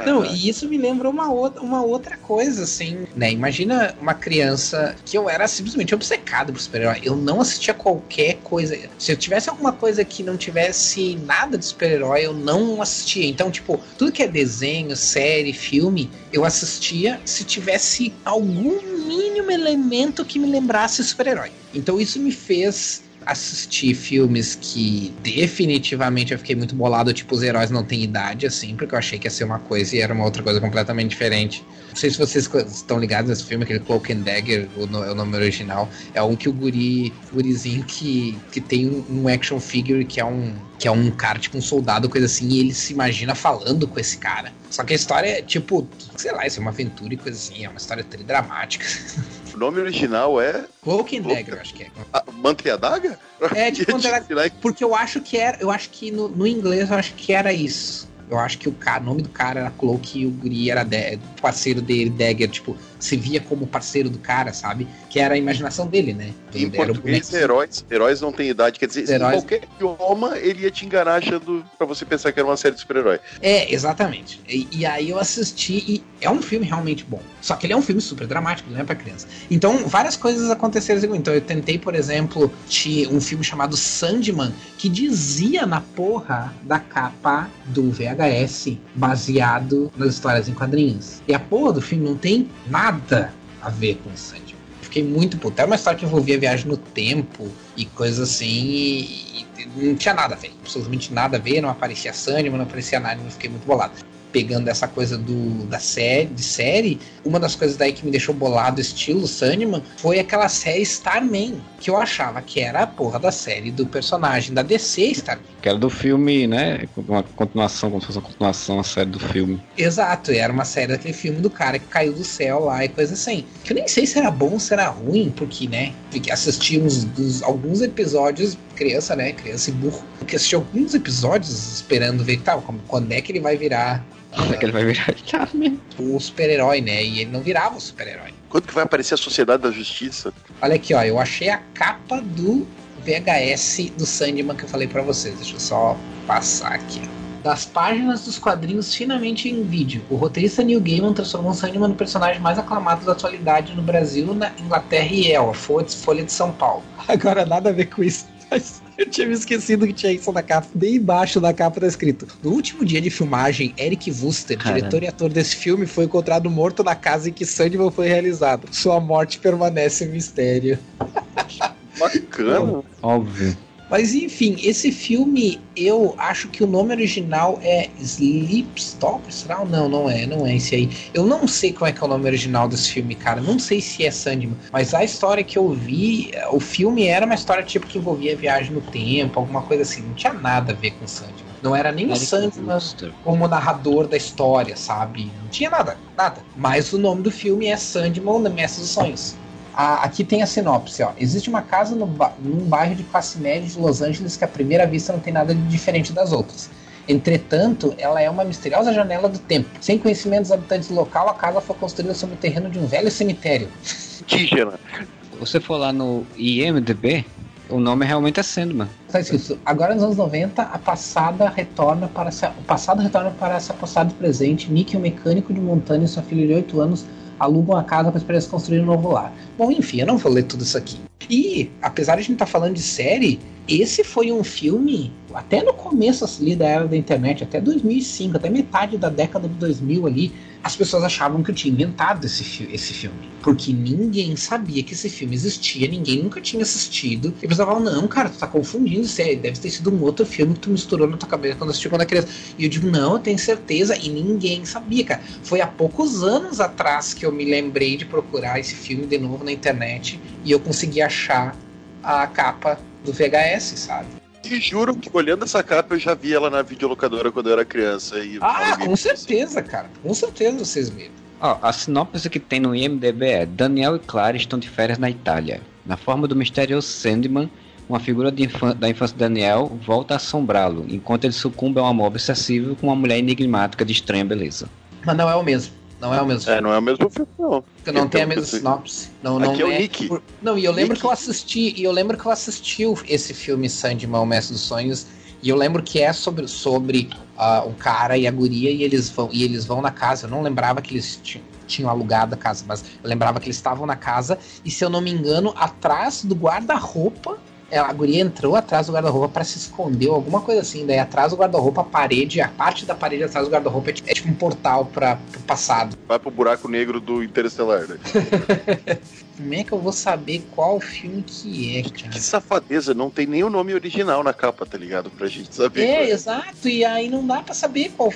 Speaker 3: Não, e isso me lembra uma outra, uma outra coisa, assim, né? Imagina uma criança que eu era simplesmente obcecado por super-herói. Eu não assistia qualquer coisa. Se eu tivesse alguma coisa que não tivesse nada de super-herói, eu não assistia. Então, tipo, tudo que é desenho, série, filme, eu assistia se tivesse algum mínimo elemento que me lembrasse super-herói. Então isso me fez assistir filmes que definitivamente eu fiquei muito bolado, tipo, os heróis não têm idade, assim, porque eu achei que ia ser uma coisa e era uma outra coisa completamente diferente. Não sei se vocês estão ligados nesse filme, aquele Cloak and Dagger, o, no- é o nome original. É um que o guri, gurizinho que, que tem um, um action figure que é um que é um cara, tipo um soldado, coisa assim, e ele se imagina falando com esse cara. Só que a história é, tipo, sei lá, isso é uma aventura e coisa assim, é uma história tridramática.
Speaker 2: O nome original é
Speaker 3: Cloak and Dagger, eu acho que é.
Speaker 2: a Manta e?
Speaker 3: É, tipo, *laughs* porque eu acho que era, eu acho que no, no inglês eu acho que era isso. Eu acho que o, cara, nome do cara era Cloak e o Guri era da- parceiro dele, Dagger, tipo, se via como parceiro do cara, sabe? Que era a imaginação dele, né?
Speaker 2: Em
Speaker 3: Era
Speaker 2: português, heróis, heróis não têm idade. Quer dizer,
Speaker 3: Heróis-
Speaker 2: em qualquer idioma ele ia te enganar achando pra você pensar que era uma série de super-herói.
Speaker 3: É, exatamente. E, e aí eu assisti e é um filme realmente bom. Só que ele é um filme super dramático, não é pra criança. Então, várias coisas aconteceram. Então, eu tentei, por exemplo, de um filme chamado Sandman, que dizia na porra da capa do VHS, baseado nas histórias em quadrinhos. E a porra do filme não tem nada a ver com Sandman. Fiquei muito puto. Era uma história que envolvia viagem no tempo e coisas assim. E, e não tinha nada a ver. Absolutamente nada a ver. Não aparecia Sandman, não aparecia nada. Eu fiquei muito bolado. Pegando essa coisa do, da série, de série, uma das coisas daí que me deixou bolado, estilo Sandman, foi aquela série Starman, que eu achava que era a porra da série do personagem da DC Starman.
Speaker 1: Que era do filme, né? Uma continuação, como se fosse uma continuação, a série do filme.
Speaker 3: Exato, era uma série daquele filme do cara que caiu do céu lá e coisa assim. Que eu nem sei se era bom ou se era ruim, porque, né, fiquei- assisti uns, dos- alguns episódios, criança, né, criança e burro, que assisti alguns episódios esperando ver tal, como, quando é que ele vai virar
Speaker 1: Quando é que ele vai virar? *laughs* Tá
Speaker 3: o super-herói, né, e ele não virava o super-herói.
Speaker 2: Quando que vai aparecer a Sociedade da Justiça?
Speaker 3: Olha aqui, ó, eu achei a capa do VHS do Sandman que eu falei pra vocês. Deixa eu só passar aqui. ó. Das páginas dos quadrinhos finalmente em vídeo, o roteirista Neil Gaiman transformou Sandman no personagem mais aclamado da atualidade no Brasil, na Inglaterra e El, a Folha Folha de São Paulo. Agora nada a ver com isso. Mas eu tinha me esquecido que tinha isso na capa. Bem embaixo da capa tá escrito: No último dia de filmagem, Eric Wooster,
Speaker 1: Caramba.
Speaker 3: diretor e ator desse filme, foi encontrado morto na casa em que Sandman foi realizado. Sua morte permanece um mistério.
Speaker 2: Bacana.
Speaker 1: Óbvio.
Speaker 3: Mas enfim, esse filme, eu acho que o nome original é Sleepstalker, será? Não, não é, não é esse aí. Eu não sei qual é que é o nome original desse filme, cara. Não sei se é Sandman, mas a história que eu vi, eh, o filme era uma história tipo que envolvia viagem no tempo, alguma coisa assim. Não tinha nada a ver com Sandman. Não era nem o
Speaker 1: Eric
Speaker 3: Sandman
Speaker 1: Wooster.
Speaker 3: como narrador da história, sabe? Não tinha nada, nada. Mas o nome do filme é Sandman, Mestre dos Sonhos. A- aqui tem a sinopse, ó. Existe uma casa no num bairro de classe média de Los Angeles que à primeira vista não tem nada de diferente das outras. Entretanto, ela é uma misteriosa janela do tempo. Sem conhecimento dos habitantes do local, a casa foi construída sobre o terreno de um velho cemitério.
Speaker 1: Se você for lá no IMDB, o nome realmente é Sandman.
Speaker 3: Está escrito, agora nos anos 90, a passada retorna para se, o passado retorna para se apossar do presente. Nick, um mecânico de Montana e sua filha de 8 anos alugam a casa para esperar construir um novo lar. Bom, enfim, eu não vou ler tudo isso aqui. E, apesar de a gente estar falando de série, esse foi um filme, até no começo ali da era da internet, até 2005, até metade da década de 2000 ali, as pessoas achavam que eu tinha inventado esse, fi esse filme. Porque ninguém sabia que esse filme existia, ninguém nunca tinha assistido. E pessoal falavam, não, cara, tu tá confundindo isso aí, deve ter sido um outro filme que tu misturou na tua cabeça quando assistiu quando era criança. E eu digo, não, eu tenho certeza, e ninguém sabia, cara. Foi há poucos anos atrás que eu me lembrei de procurar esse filme de novo na internet e eu consegui achar a capa do VHS, sabe?
Speaker 2: E juro que olhando essa capa eu já vi ela na videolocadora quando eu era criança. E
Speaker 3: Ah, com certeza, cara. Com certeza vocês viram.
Speaker 1: Ó, a sinopse que tem no IMDB é Daniel e Clara estão de férias na Itália. Na forma do misterioso Sandman, uma figura de infan- da infância de Daniel volta a assombrá-lo, enquanto ele sucumbe a um amor obsessivo com uma mulher enigmática de estranha beleza.
Speaker 3: Mas não é o mesmo. Não é o mesmo.
Speaker 2: É, não é o mesmo filme, não.
Speaker 3: Porque não tem a
Speaker 2: Então,
Speaker 3: mesma
Speaker 2: assim,
Speaker 3: sinopse. Não, não
Speaker 2: Aqui é o Nick.
Speaker 3: Não, e eu lembro
Speaker 2: Nick.
Speaker 3: que eu assisti, e eu lembro que eu assisti esse filme Sandman, o Mestre dos Sonhos, e eu lembro que é sobre, sobre ah, o cara e a guria, e eles vão, e eles vão na casa. Eu não lembrava que eles ti- tinham alugado a casa, mas eu lembrava que eles estavam na casa, e se eu não me engano, atrás do guarda-roupa. É, A guria entrou atrás do guarda-roupa pra se esconder, ou alguma coisa assim. Daí atrás do guarda-roupa, a parede, a parte da parede atrás do guarda-roupa é, tipo- é tipo um portal para pro passado.
Speaker 2: Vai pro buraco negro do Interestelar, né? *laughs*
Speaker 3: Como é que eu vou saber qual filme que é, cara?
Speaker 2: Que safadeza, não tem nem o nome original na capa, tá ligado? Pra gente saber.
Speaker 3: É, exato, e aí não dá pra saber qual,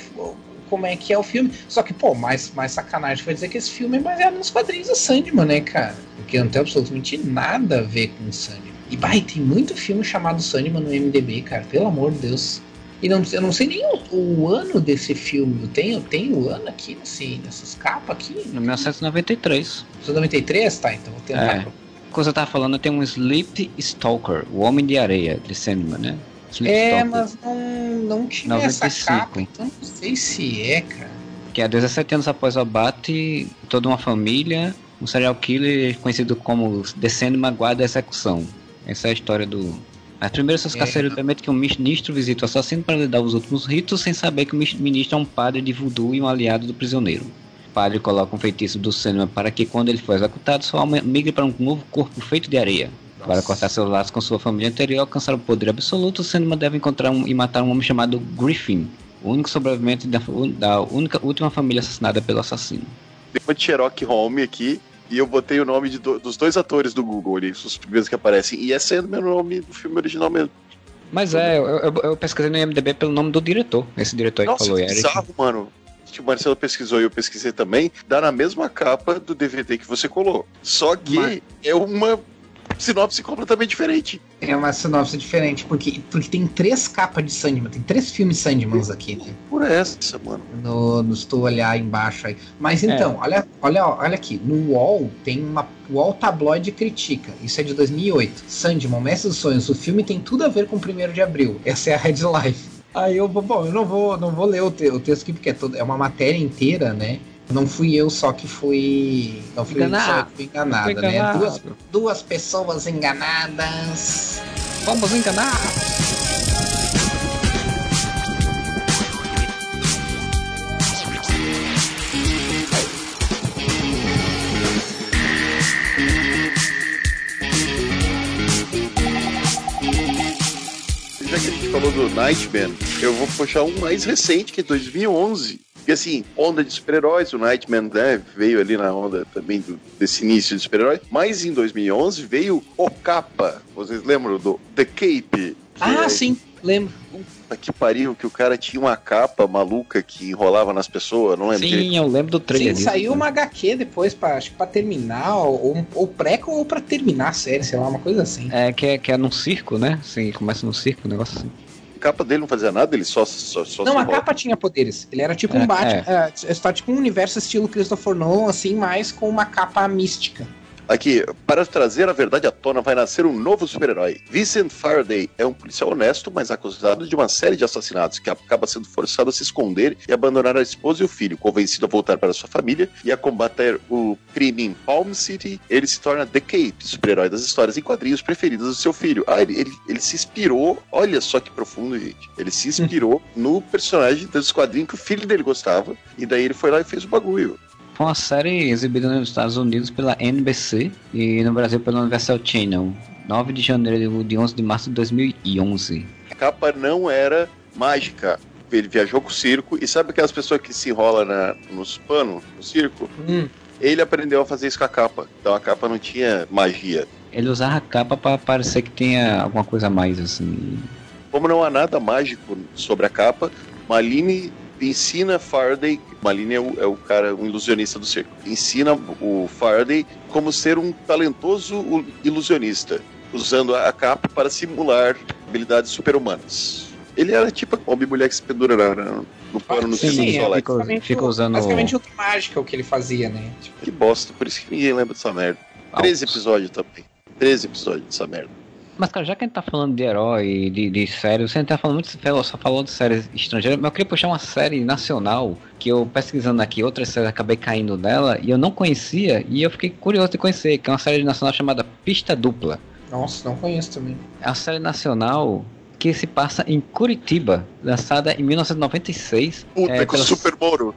Speaker 3: como é que é o filme. Só que, pô, mais, mais sacanagem foi dizer que esse filme é baseado nos quadrinhos do Sandman, né, cara? Porque não tem absolutamente nada a ver com o Sandman. E, vai, tem muito filme chamado Sandman no MDB, cara, pelo amor de Deus. E não, eu não sei nem o, o ano desse filme. Eu tenho, eu tenho o ano aqui nesse, nessas capas aqui.
Speaker 1: No 1993.
Speaker 3: 93? Tá, então vou tentar.
Speaker 1: É. Coisa eu tava falando, tem um Sleep Stalker, o Homem de Areia, de Sandman, né? Sleep
Speaker 3: É,
Speaker 1: Stalker,
Speaker 3: mas não, não tinha essa
Speaker 1: 95.
Speaker 3: capa, então não sei se é, cara.
Speaker 1: Que há 17 anos após o abate, toda uma família, um serial killer conhecido como The Sandman guarda a execução. Essa é a história do... Mas primeiro seus
Speaker 3: É.
Speaker 1: carceiros permitem que um ministro visite o assassino para lhe dar os últimos ritos, sem saber que o ministro é um padre de voodoo e um aliado do prisioneiro. O padre coloca um feitiço do Sandman para que quando ele for executado, sua alma migre para um novo corpo feito de areia. Para cortar seus laços com sua família anterior e alcançar o poder absoluto, o Sandman deve encontrar um, e matar um homem chamado Griffin, o único sobrevivente da, da única, última família assassinada pelo assassino.
Speaker 2: Uma de Sherlock Holmes aqui. E eu botei o nome do- dos dois atores do Google ali, os primeiros que aparecem. E é sendo o nome do filme original mesmo.
Speaker 1: Mas é, eu, eu, eu pesquisei no IMDB pelo nome do diretor, esse diretor aí que
Speaker 2: Nossa,
Speaker 1: falou, Eric.
Speaker 2: bizarro, mano. Que o Marcelo pesquisou e eu pesquisei também. Dá na mesma capa do DVD que você colou. Só que
Speaker 3: Mas-
Speaker 2: é uma sinopse completamente diferente.
Speaker 3: É uma sinopse diferente, porque, porque tem três capas de Sandman, tem três filmes Sandmans aqui, né?
Speaker 2: Por essa, mano.
Speaker 3: No, no, se tu olhar embaixo aí. Mas então, olha, olha, olha aqui, no UOL tem uma. O UOL Tabloide critica, isso é de 2008. Sandman, Mestre dos Sonhos, o filme tem tudo a ver com o 1 de abril. Essa é a headline. Aí eu, bom, eu não vou, não vou ler o, te- o texto aqui, porque é, todo, é uma matéria inteira, né? Não fui eu só que fui. Não fui eu
Speaker 1: Enganado.
Speaker 3: só que fui enganada,
Speaker 1: Fui
Speaker 3: né? Duas, duas pessoas enganadas.
Speaker 1: Vamos enganar!
Speaker 2: Já que a gente falou do Nightman, eu vou puxar um mais recente, que é 2011. Porque assim, onda de super-heróis, o Nightman né, veio ali na onda também do- desse início de super-herói. Mas em 2011 veio o Capa. Vocês lembram do The Cape?
Speaker 3: Ah,
Speaker 2: é-
Speaker 3: sim, lembro.
Speaker 2: Puta que pariu, que o cara tinha uma capa maluca que enrolava nas pessoas, não lembro direito.
Speaker 1: Sim, eu lembro do trailer
Speaker 3: Sim, saiu uma HQ depois, pra, acho que pra terminar, ou, ou pré ou pra terminar a série, sei lá, uma coisa assim.
Speaker 1: É, que é, que é num circo, né? Sim, começa num circo, um negócio assim.
Speaker 2: A capa dele não fazia nada, ele só, só, só
Speaker 3: Não,
Speaker 2: se
Speaker 3: a
Speaker 2: enrola.
Speaker 3: capa tinha poderes. Ele era tipo
Speaker 1: É,
Speaker 3: um Batman. É. está tipo um universo estilo Christopher Nolan, assim, mas com uma capa mística.
Speaker 2: Aqui, para trazer a verdade à tona, vai nascer um novo super-herói. Vincent Faraday é um policial honesto, mas acusado de uma série de assassinatos, que acaba sendo forçado a se esconder e abandonar a esposa e o filho. Convencido a voltar para sua família e a combater o crime em Palm City, ele se torna The Cape, super-herói das histórias em quadrinhos preferidas do seu filho. Ah, ele, ele, ele se inspirou, olha só que profundo, gente. Ele se inspirou no personagem dos quadrinhos que o filho dele gostava, e daí ele foi lá e fez o bagulho.
Speaker 1: Foi uma série exibida nos Estados Unidos pela NBC e no Brasil pela Universal Channel. 9 de janeiro de 11 de março de 2011.
Speaker 2: A capa não era mágica. Ele viajou com o circo e sabe aquelas pessoas que se enrolam na, nos panos, no circo?
Speaker 3: Hum.
Speaker 2: Ele aprendeu a fazer isso com a capa. Então a capa não tinha magia.
Speaker 1: Ele usava a capa pra parecer que tinha alguma coisa a mais, assim.
Speaker 2: Como não há nada mágico sobre a capa, Maline ensina Faraday, Maline é o, é o cara, um ilusionista do circo, ensina o Faraday como ser um talentoso ilusionista. usando a capa para simular habilidades super-humanas. Ele era tipo a mulher que se pendura na- na- no pano no do
Speaker 1: sim,
Speaker 2: isolante.
Speaker 1: fica,
Speaker 3: Basicamente
Speaker 1: fica
Speaker 3: o-
Speaker 1: usando.
Speaker 3: Basicamente o que mágica o que ele fazia, né? Tipo,
Speaker 2: Que bosta, por isso que ninguém lembra dessa merda. 13 episódios também. 13 episódios dessa merda.
Speaker 1: Mas, cara, já que a gente tá falando de herói, de, de série, você tá falando muito, só falou de séries estrangeiras, mas eu queria puxar uma série nacional, que eu pesquisando aqui outras séries, acabei caindo nela, e eu não conhecia, e eu fiquei curioso de conhecer, que é uma série nacional chamada Pista Dupla.
Speaker 3: nossa, não conheço também.
Speaker 1: É uma série nacional que se passa em Curitiba, lançada em 1996.
Speaker 2: Puta,
Speaker 1: é, pela-
Speaker 2: Super Moro.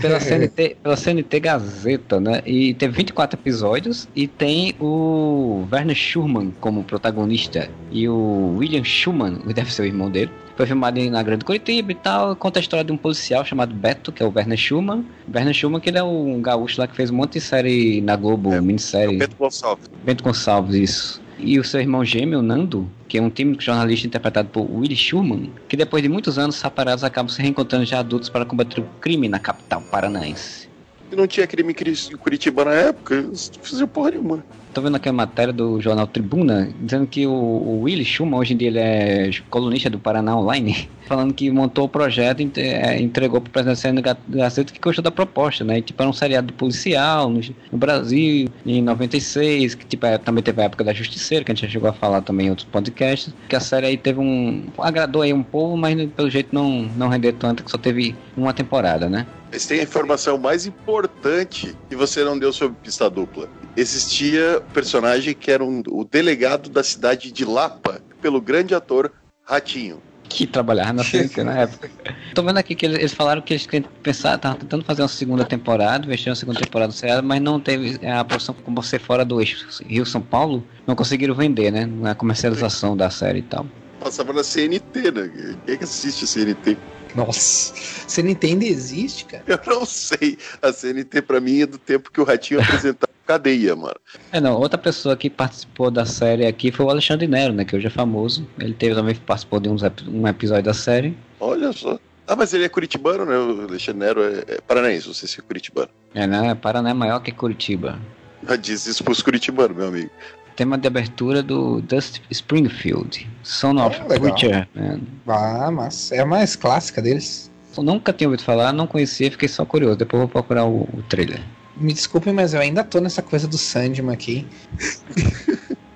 Speaker 1: pela *laughs* CNT, pela CNT Gazeta, né? E teve 24 episódios e tem o Werner Schurman como protagonista e o William Schumann, que deve ser o irmão dele. Foi filmado na Grande Curitiba e tal. Conta a história de um policial chamado Beto, que é o Werner Schumann. Werner Schumann, que ele é um gaúcho lá que fez um monte de série na Globo,
Speaker 2: É,
Speaker 1: minissérie.
Speaker 2: Pedro Gonçalves.
Speaker 1: Bento Gonçalves, isso. E o seu irmão gêmeo, Nando, que é um tímido jornalista interpretado por Willie Schumann, que depois de muitos anos separados acabam se reencontrando já adultos para combater o crime na capital paranaense.
Speaker 2: E não tinha crime em Curi- em Curitiba na época, não fizeram porra nenhuma.
Speaker 1: Tô vendo aqui a matéria do jornal Tribuna, dizendo que o, o Willie Schumann, hoje em dia ele é colunista do Paraná Online, falando que montou o projeto é, entregou pro presidente da Gazeta que gostou da proposta, né? E, tipo, era um seriado policial no, no Brasil, em 96, que tipo, é, também teve a época da Justiceira, que a gente já chegou a falar também em outros podcasts, que a série aí teve um... agradou aí um povo, mas pelo jeito não, não rendeu tanto, que só teve uma temporada, né?
Speaker 2: Mas tem a informação mais importante que você não deu sobre pista dupla. Existia um personagem que era um- o delegado da cidade de Lapa, pelo grande ator Ratinho.
Speaker 1: Que trabalhava na CNT na época. Tô vendo aqui que eles, eles falaram que eles estavam tentando fazer uma segunda temporada, investir uma segunda temporada do seriado, mas não teve a produção como você fora do eixo Rio-São Paulo, não conseguiram vender, né? Na comercialização da série e tal.
Speaker 2: Passava na CNT, né? Quem é que assiste a CNT?
Speaker 3: Nossa, não entende existe, cara?
Speaker 2: Eu não sei. A CNT pra mim é do tempo que o Ratinho apresentava cadeia, mano.
Speaker 1: É, não, outra pessoa que participou da série aqui foi o Alexandre Nero, né? Que hoje é famoso. Ele teve também participou de uns, um episódio da série.
Speaker 2: Olha só. Ah, mas ele é curitibano, né? O Alexandre Nero é, é paranaense, você é curitibano.
Speaker 1: É, né? Paraná é maior que Curitiba.
Speaker 2: Já diz isso pros curitibanos, meu amigo.
Speaker 1: Tema de abertura do Dusty Springfield, Son of
Speaker 3: Ah, legal.
Speaker 1: Preacher Man.
Speaker 3: Ah, mas é a mais clássica deles.
Speaker 1: Eu nunca tinha ouvido falar, não conhecia, fiquei só curioso. Depois vou procurar o, o trailer.
Speaker 3: Me desculpem, mas eu ainda tô nessa coisa do Sandman aqui.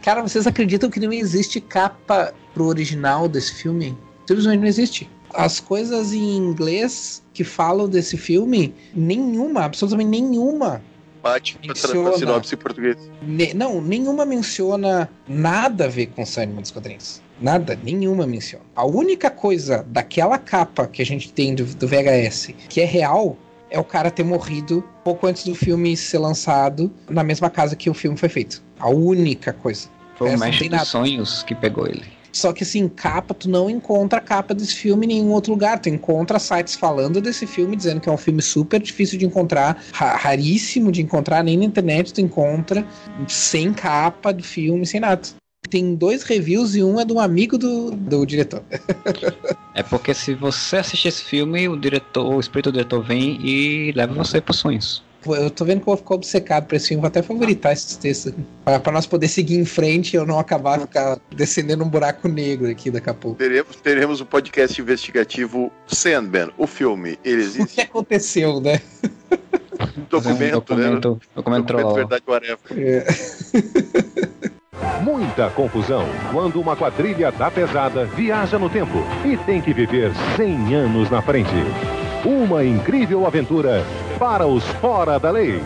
Speaker 3: Cara, vocês acreditam que não existe capa pro original desse filme? Simplesmente não existe. As coisas em inglês que falam desse filme, nenhuma, absolutamente nenhuma.
Speaker 2: Bate
Speaker 3: Menciona.
Speaker 2: sinopse em português.
Speaker 3: Ne- não, nenhuma menciona nada a ver com Sandman dos quadrinhos. Nada, nenhuma menciona. A única coisa daquela capa que a gente tem do, do VHS que é real é o cara ter morrido pouco antes do filme ser lançado na mesma casa que o filme foi feito. A única coisa.
Speaker 1: Foi o mestre dos sonhos que pegou ele.
Speaker 3: Só que assim, capa, tu não encontra a capa desse filme em nenhum outro lugar. Tu encontra sites falando desse filme, dizendo que é um filme super difícil de encontrar, ra- raríssimo de encontrar, nem na internet tu encontra, sem capa do filme, sem nada. Tem dois reviews e um é de um amigo do, do diretor. *laughs*
Speaker 1: É porque se você assistir esse filme, o diretor, o espírito do diretor vem e leva você para sonhos.
Speaker 3: Eu tô vendo que eu vou ficar obcecado pra esse filme, vou até favoritar esses textos. Pra, pra nós poder seguir em frente e eu não acabar ficar descendendo um buraco negro aqui daqui a pouco.
Speaker 2: Teremos, teremos um podcast investigativo Sandman, o filme. Ele
Speaker 3: O
Speaker 2: existe?
Speaker 3: que aconteceu, né? *laughs*
Speaker 2: documento,
Speaker 1: um documento,
Speaker 2: né?
Speaker 1: documento troll.
Speaker 2: verdade, whatever.
Speaker 3: É. *laughs*
Speaker 4: Muita confusão quando uma quadrilha da pesada viaja no tempo e tem que viver 100 anos na frente. Uma incrível aventura para os fora da lei.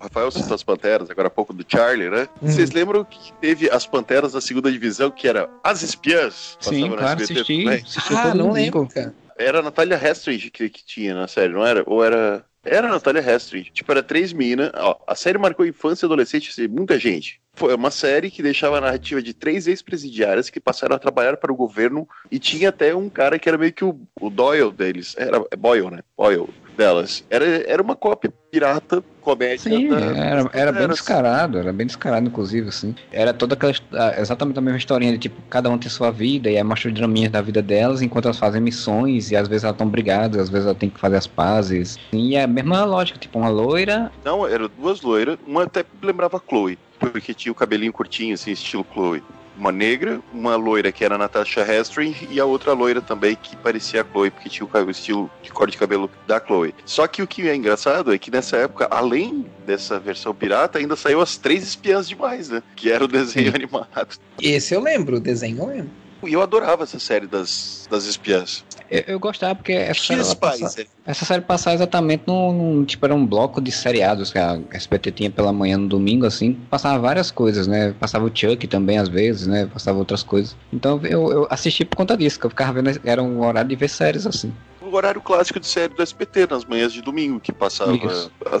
Speaker 2: Rafael citou as Panteras, agora há pouco do Charlie, né?
Speaker 1: Uhum.
Speaker 2: Vocês lembram que teve as Panteras da segunda divisão, que era As Espiãs?
Speaker 1: Sim,
Speaker 2: Passava no
Speaker 1: claro,
Speaker 2: SBT
Speaker 1: assisti.
Speaker 2: também?
Speaker 1: assisti
Speaker 3: Ah, não lembro, cara.
Speaker 2: Era a Natália Hestridge que, que tinha na série, não era? Ou era... Era a Natália Hestridge. Tipo, era três minas. A série marcou infância e adolescente de muita gente. Foi uma série que deixava a narrativa de três ex-presidiárias que passaram a trabalhar para o governo e tinha até um cara que era meio que o, o Doyle deles. Era é Boyle, né? Boyle delas. Era, era uma cópia pirata, comédia.
Speaker 1: Sim,
Speaker 2: da-
Speaker 1: era, era bem
Speaker 2: Era-
Speaker 1: descarado, era bem descarado, inclusive, assim. Era toda aquela, ah, exatamente a mesma historinha de, tipo, cada um tem sua vida, e aí mostra os draminhas da vida delas, enquanto elas fazem missões, e às vezes elas estão brigadas, às vezes elas têm que fazer as pazes. E é a mesma lógica, tipo, uma loira,
Speaker 2: Não, eram duas loiras, uma até lembrava a Chloe. porque tinha o cabelinho curtinho, assim, estilo Chloe. Uma negra, uma loira que era a Natasha Hestring e a outra loira também que parecia a Chloe, porque tinha o estilo de cor de cabelo da Chloe. Só que o que é engraçado é que nessa época, além dessa versão pirata, ainda saiu as três espiãs demais, né? Que era o desenho *laughs* animado.
Speaker 3: Esse eu lembro, o desenho eu lembro.
Speaker 2: E eu adorava essa série das, das espiãs.
Speaker 1: Eu, eu gostava porque essa série, passa, essa série passava exatamente num, num, Tipo, era um bloco de seriados que a SBT tinha pela manhã no domingo, assim. Passava várias coisas, né? Passava o Chuck também, às vezes, né? Passava outras coisas. Então eu, eu assisti por conta disso, que eu ficava vendo. Era um horário de ver séries, assim.
Speaker 2: O horário clássico de série do SBT, nas manhãs de domingo, que passava.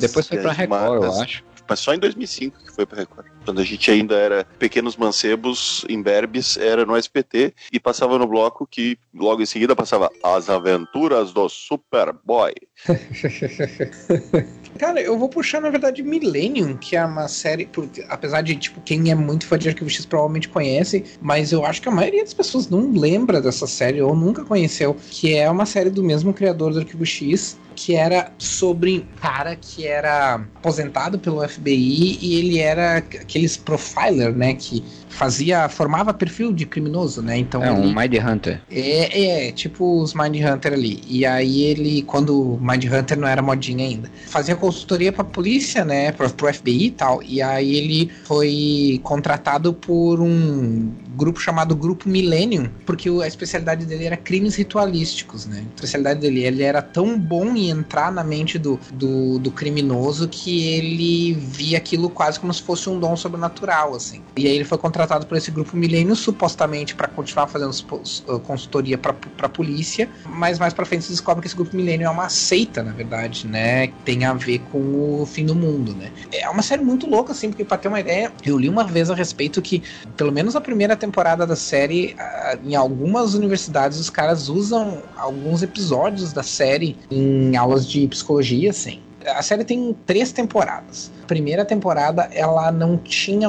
Speaker 1: Depois foi pra Record, eu acho
Speaker 2: mas só em 2005 que foi para Record. Quando a gente ainda era pequenos mancebos, em Berbes, era no SPT e passava no bloco que logo em seguida passava As Aventuras do Superboy. *laughs*
Speaker 3: Cara, eu vou puxar, na verdade, Millennium, que é uma série, apesar de, tipo, quem é muito fã de Arquivo X provavelmente conhece, mas eu acho que a maioria das pessoas não lembra dessa série ou nunca conheceu, que é uma série do mesmo criador do Arquivo X, que era sobre um cara que era aposentado pelo FBI e ele era aqueles profiler, né, que fazia, formava perfil de criminoso, né? Então
Speaker 1: é
Speaker 3: ele,
Speaker 1: um Mind Hunter.
Speaker 3: É, é, tipo os Mind Hunter ali. E aí ele, quando o Mind Hunter não era modinha ainda, fazia consultoria pra polícia, né? Pro, pro FBI e tal. E aí ele foi contratado por um grupo chamado Grupo Millennium, porque a especialidade dele era crimes ritualísticos, né? A especialidade dele, ele era tão bom em entrar na mente do, do, do criminoso que ele via aquilo quase como se fosse um dom sobrenatural, assim. E aí ele foi contratado por esse grupo Milênio, supostamente para continuar fazendo uh, consultoria para a polícia, mas mais para frente se descobre que esse grupo Milênio é uma seita, na verdade, né? Tem a ver com o fim do mundo, né? É uma série muito louca, assim, porque para ter uma ideia, eu li uma vez a respeito que, pelo menos a primeira temporada da série, em algumas universidades os caras usam alguns episódios da série em aulas de psicologia, assim a série tem três temporadas. A primeira temporada ela não tinha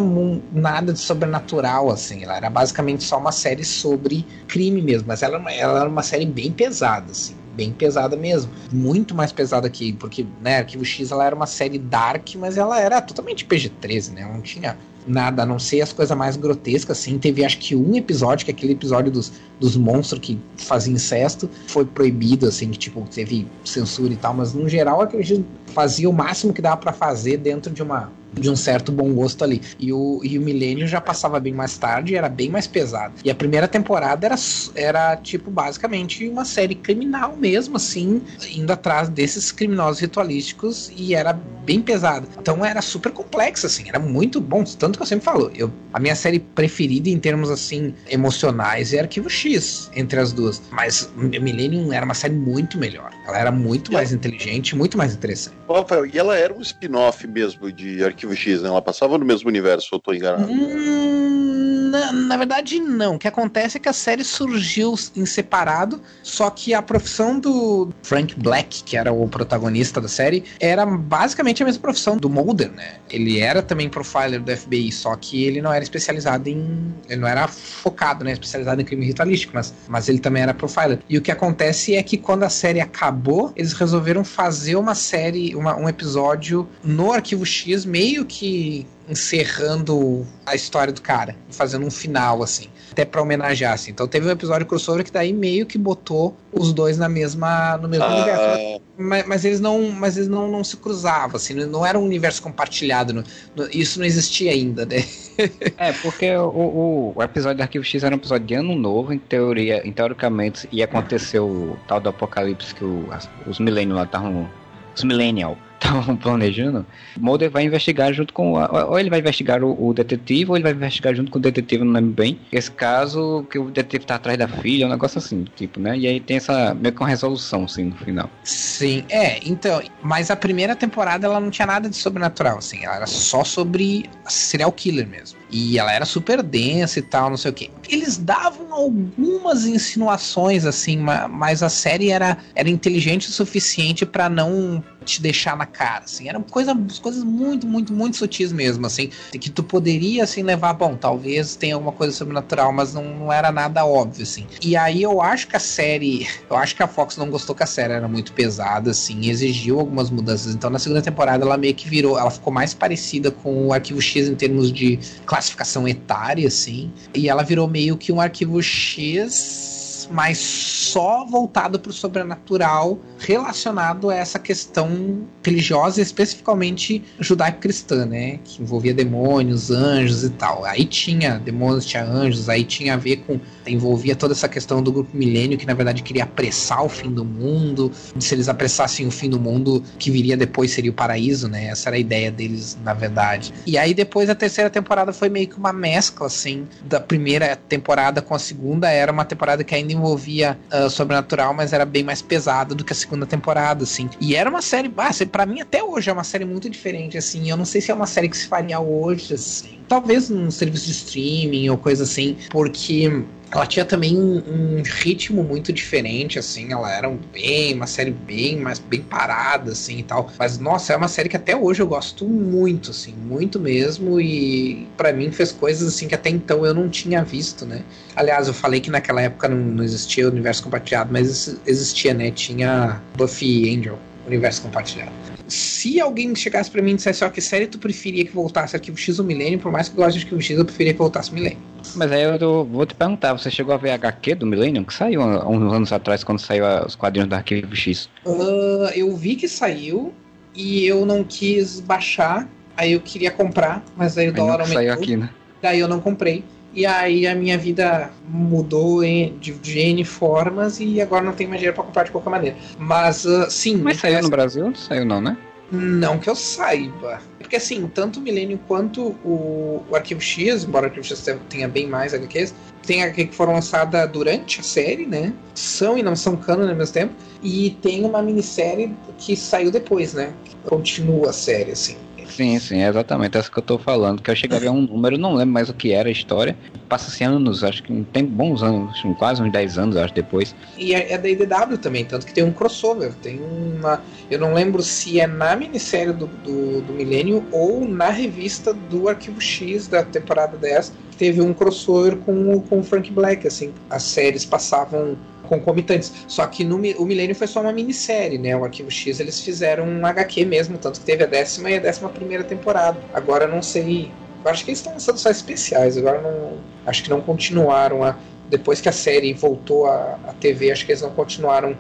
Speaker 3: nada de sobrenatural assim, ela era basicamente só uma série sobre crime mesmo, mas ela, ela era uma série bem pesada assim bem pesada mesmo. Muito mais pesada que. Porque, né, Arquivo X ela era uma série dark, mas ela era totalmente PG-13, né? Não tinha nada, a não ser as coisas mais grotescas, assim. Teve acho que um episódio, que é aquele episódio dos, dos monstros que faziam incesto, foi proibido, assim, que tipo, teve censura e tal, mas no geral a gente fazia o máximo que dava para fazer dentro de uma de um certo bom gosto ali. E o, e o Millennium já passava bem mais tarde, era bem mais pesado. E a primeira temporada era, era tipo, basicamente uma série criminal mesmo, assim, indo atrás desses criminosos ritualísticos e era bem pesada. Então era super complexo, assim, era muito bom. Tanto que eu sempre falo, eu, a minha série preferida em termos, assim, emocionais é Arquivo X, entre as duas. Mas Millennium era uma série muito melhor. Ela era muito mais inteligente, muito mais interessante.
Speaker 2: Rafael, e ela era um spin-off mesmo de Arquivo Arquivo X, né? Ela passava no mesmo universo, eu tô enganado.
Speaker 3: Hum, na, na, verdade, não. O que acontece é que a série surgiu em separado, só que a profissão do Frank Black, que era o protagonista da série, era basicamente a mesma profissão do Mulder, né? Ele era também profiler do FBI, só que ele não era especializado em. Ele não era focado, né? Especializado em crime ritualístico, mas, mas ele também era profiler. E o que acontece é que quando a série acabou, eles resolveram fazer uma série, uma, um episódio no Arquivo X, meio meio que encerrando a história do cara, fazendo um final, assim, até para homenagear, assim. Então teve um episódio crossover que daí meio que botou os dois na mesma, no mesmo ah. universo. Mas, mas, eles não, mas eles não, não se cruzavam, assim, não era um universo compartilhado. No, no, isso não existia ainda, né? *laughs*
Speaker 1: é, porque o, o, o, episódio do Arquivo X era um episódio de ano novo, em teoria, em, teoricamente, ia acontecer o tal do apocalipse que o, os milênios lá estavam. Os millennial estavam *laughs* planejando, Mulder vai investigar junto com. Ou ele vai investigar o, o, detetive, ou ele vai investigar junto com o detetive, não lembro bem. Esse caso que o detetive tá atrás da filha, um negócio assim, tipo, né? E aí tem essa meio que uma resolução, assim, no final.
Speaker 3: Sim, é, então. Mas a primeira temporada ela não tinha nada de sobrenatural, assim, ela era só sobre serial killer mesmo. E ela era super densa e tal, não sei o que. Eles davam algumas insinuações, assim, mas a série era, era inteligente o suficiente para não te deixar na cara, assim. Eram coisa, coisas muito, muito, muito sutis mesmo, assim. Que tu poderia, assim, levar, bom, talvez tenha alguma coisa sobrenatural, mas não, não era nada óbvio, assim. E aí eu acho que a série, *laughs* eu acho que a Fox não gostou que a série era muito pesada, assim, exigiu algumas mudanças. Então na segunda temporada ela meio que virou, ela ficou mais parecida com o Arquivo X em termos de classificação etária, assim. E ela virou meio que um Arquivo X mas só voltado para o sobrenatural relacionado a essa questão religiosa, especificamente judaico-cristã, né? Que envolvia demônios, anjos e tal. Aí tinha demônios, tinha anjos, aí tinha a ver com. envolvia toda essa questão do grupo milênio, que na verdade queria apressar o fim do mundo. Se eles apressassem o fim do mundo, que viria depois seria o paraíso, né? Essa era a ideia deles, na verdade. E aí depois a terceira temporada foi meio que uma mescla, assim, da primeira temporada com a segunda. Era uma temporada que ainda envolvia uh, sobrenatural, mas era bem mais pesada do que a segunda temporada, assim. E era uma série, ah, para mim até hoje é uma série muito diferente, assim. Eu não sei se é uma série que se faria hoje, assim. Talvez num serviço de streaming ou coisa assim, porque ela tinha também um, ritmo muito diferente, assim. Ela era um bem, uma série bem, mas bem parada, assim e tal. Mas, nossa, é uma série que até hoje eu gosto muito, assim, muito mesmo. E para mim fez coisas, assim, que até então eu não tinha visto, né? Aliás, eu falei que naquela época não, não existia o universo compartilhado, mas existia, né? Tinha Buffy Angel, universo compartilhado se alguém chegasse para mim e dissesse, ó, que série tu preferia que voltasse Arquivo X ou Milênio, por mais que eu goste de Arquivo X, eu preferia que voltasse Milênio.
Speaker 1: Mas aí eu vou te perguntar, você chegou a ver HQ do Millennium, que saiu há uns anos atrás, quando saiu os quadrinhos do Arquivo X?
Speaker 3: Uh, eu vi que saiu e eu não quis baixar, aí eu queria comprar, mas aí o dólar aumentou.
Speaker 1: Saiu aqui, né?
Speaker 3: Daí eu não comprei. E aí a minha vida mudou em, de, de N formas e agora não tem mais dinheiro pra comprar de qualquer maneira. Mas uh, sim.
Speaker 1: Mas saiu no Brasil? Não saiu não, né?
Speaker 3: Não que eu saiba. Porque assim, tanto o Milênio quanto o, o Arquivo X, embora o Arquivo X tenha bem mais HQs, tem HQ que foram lançadas durante a série, né? São e não são canon ao mesmo tempo. E tem uma minissérie que saiu depois, né? Continua a série, assim.
Speaker 1: Sim, sim, é exatamente essa que eu tô falando. Que eu cheguei a ver um número, não lembro mais o que era a história. Passa-se anos, acho que tem bons anos, quase uns 10 anos, acho, depois.
Speaker 3: E é, é da IDW também, tanto que tem um crossover. Tem uma. Eu não lembro se é na minissérie do, do, do Milênio ou na revista do Arquivo X da temporada 10. Teve um crossover com, com o Frank Black, assim. As séries passavam concomitantes. Só que no, o Milênio foi só uma minissérie, né? O Arquivo X eles fizeram um HQ mesmo, tanto que teve a décima e a décima primeira temporada. Agora não sei. Eu acho que eles estão lançando só especiais, agora não. Acho que não continuaram a. Depois que a série voltou à, à TV, acho que eles não continuaram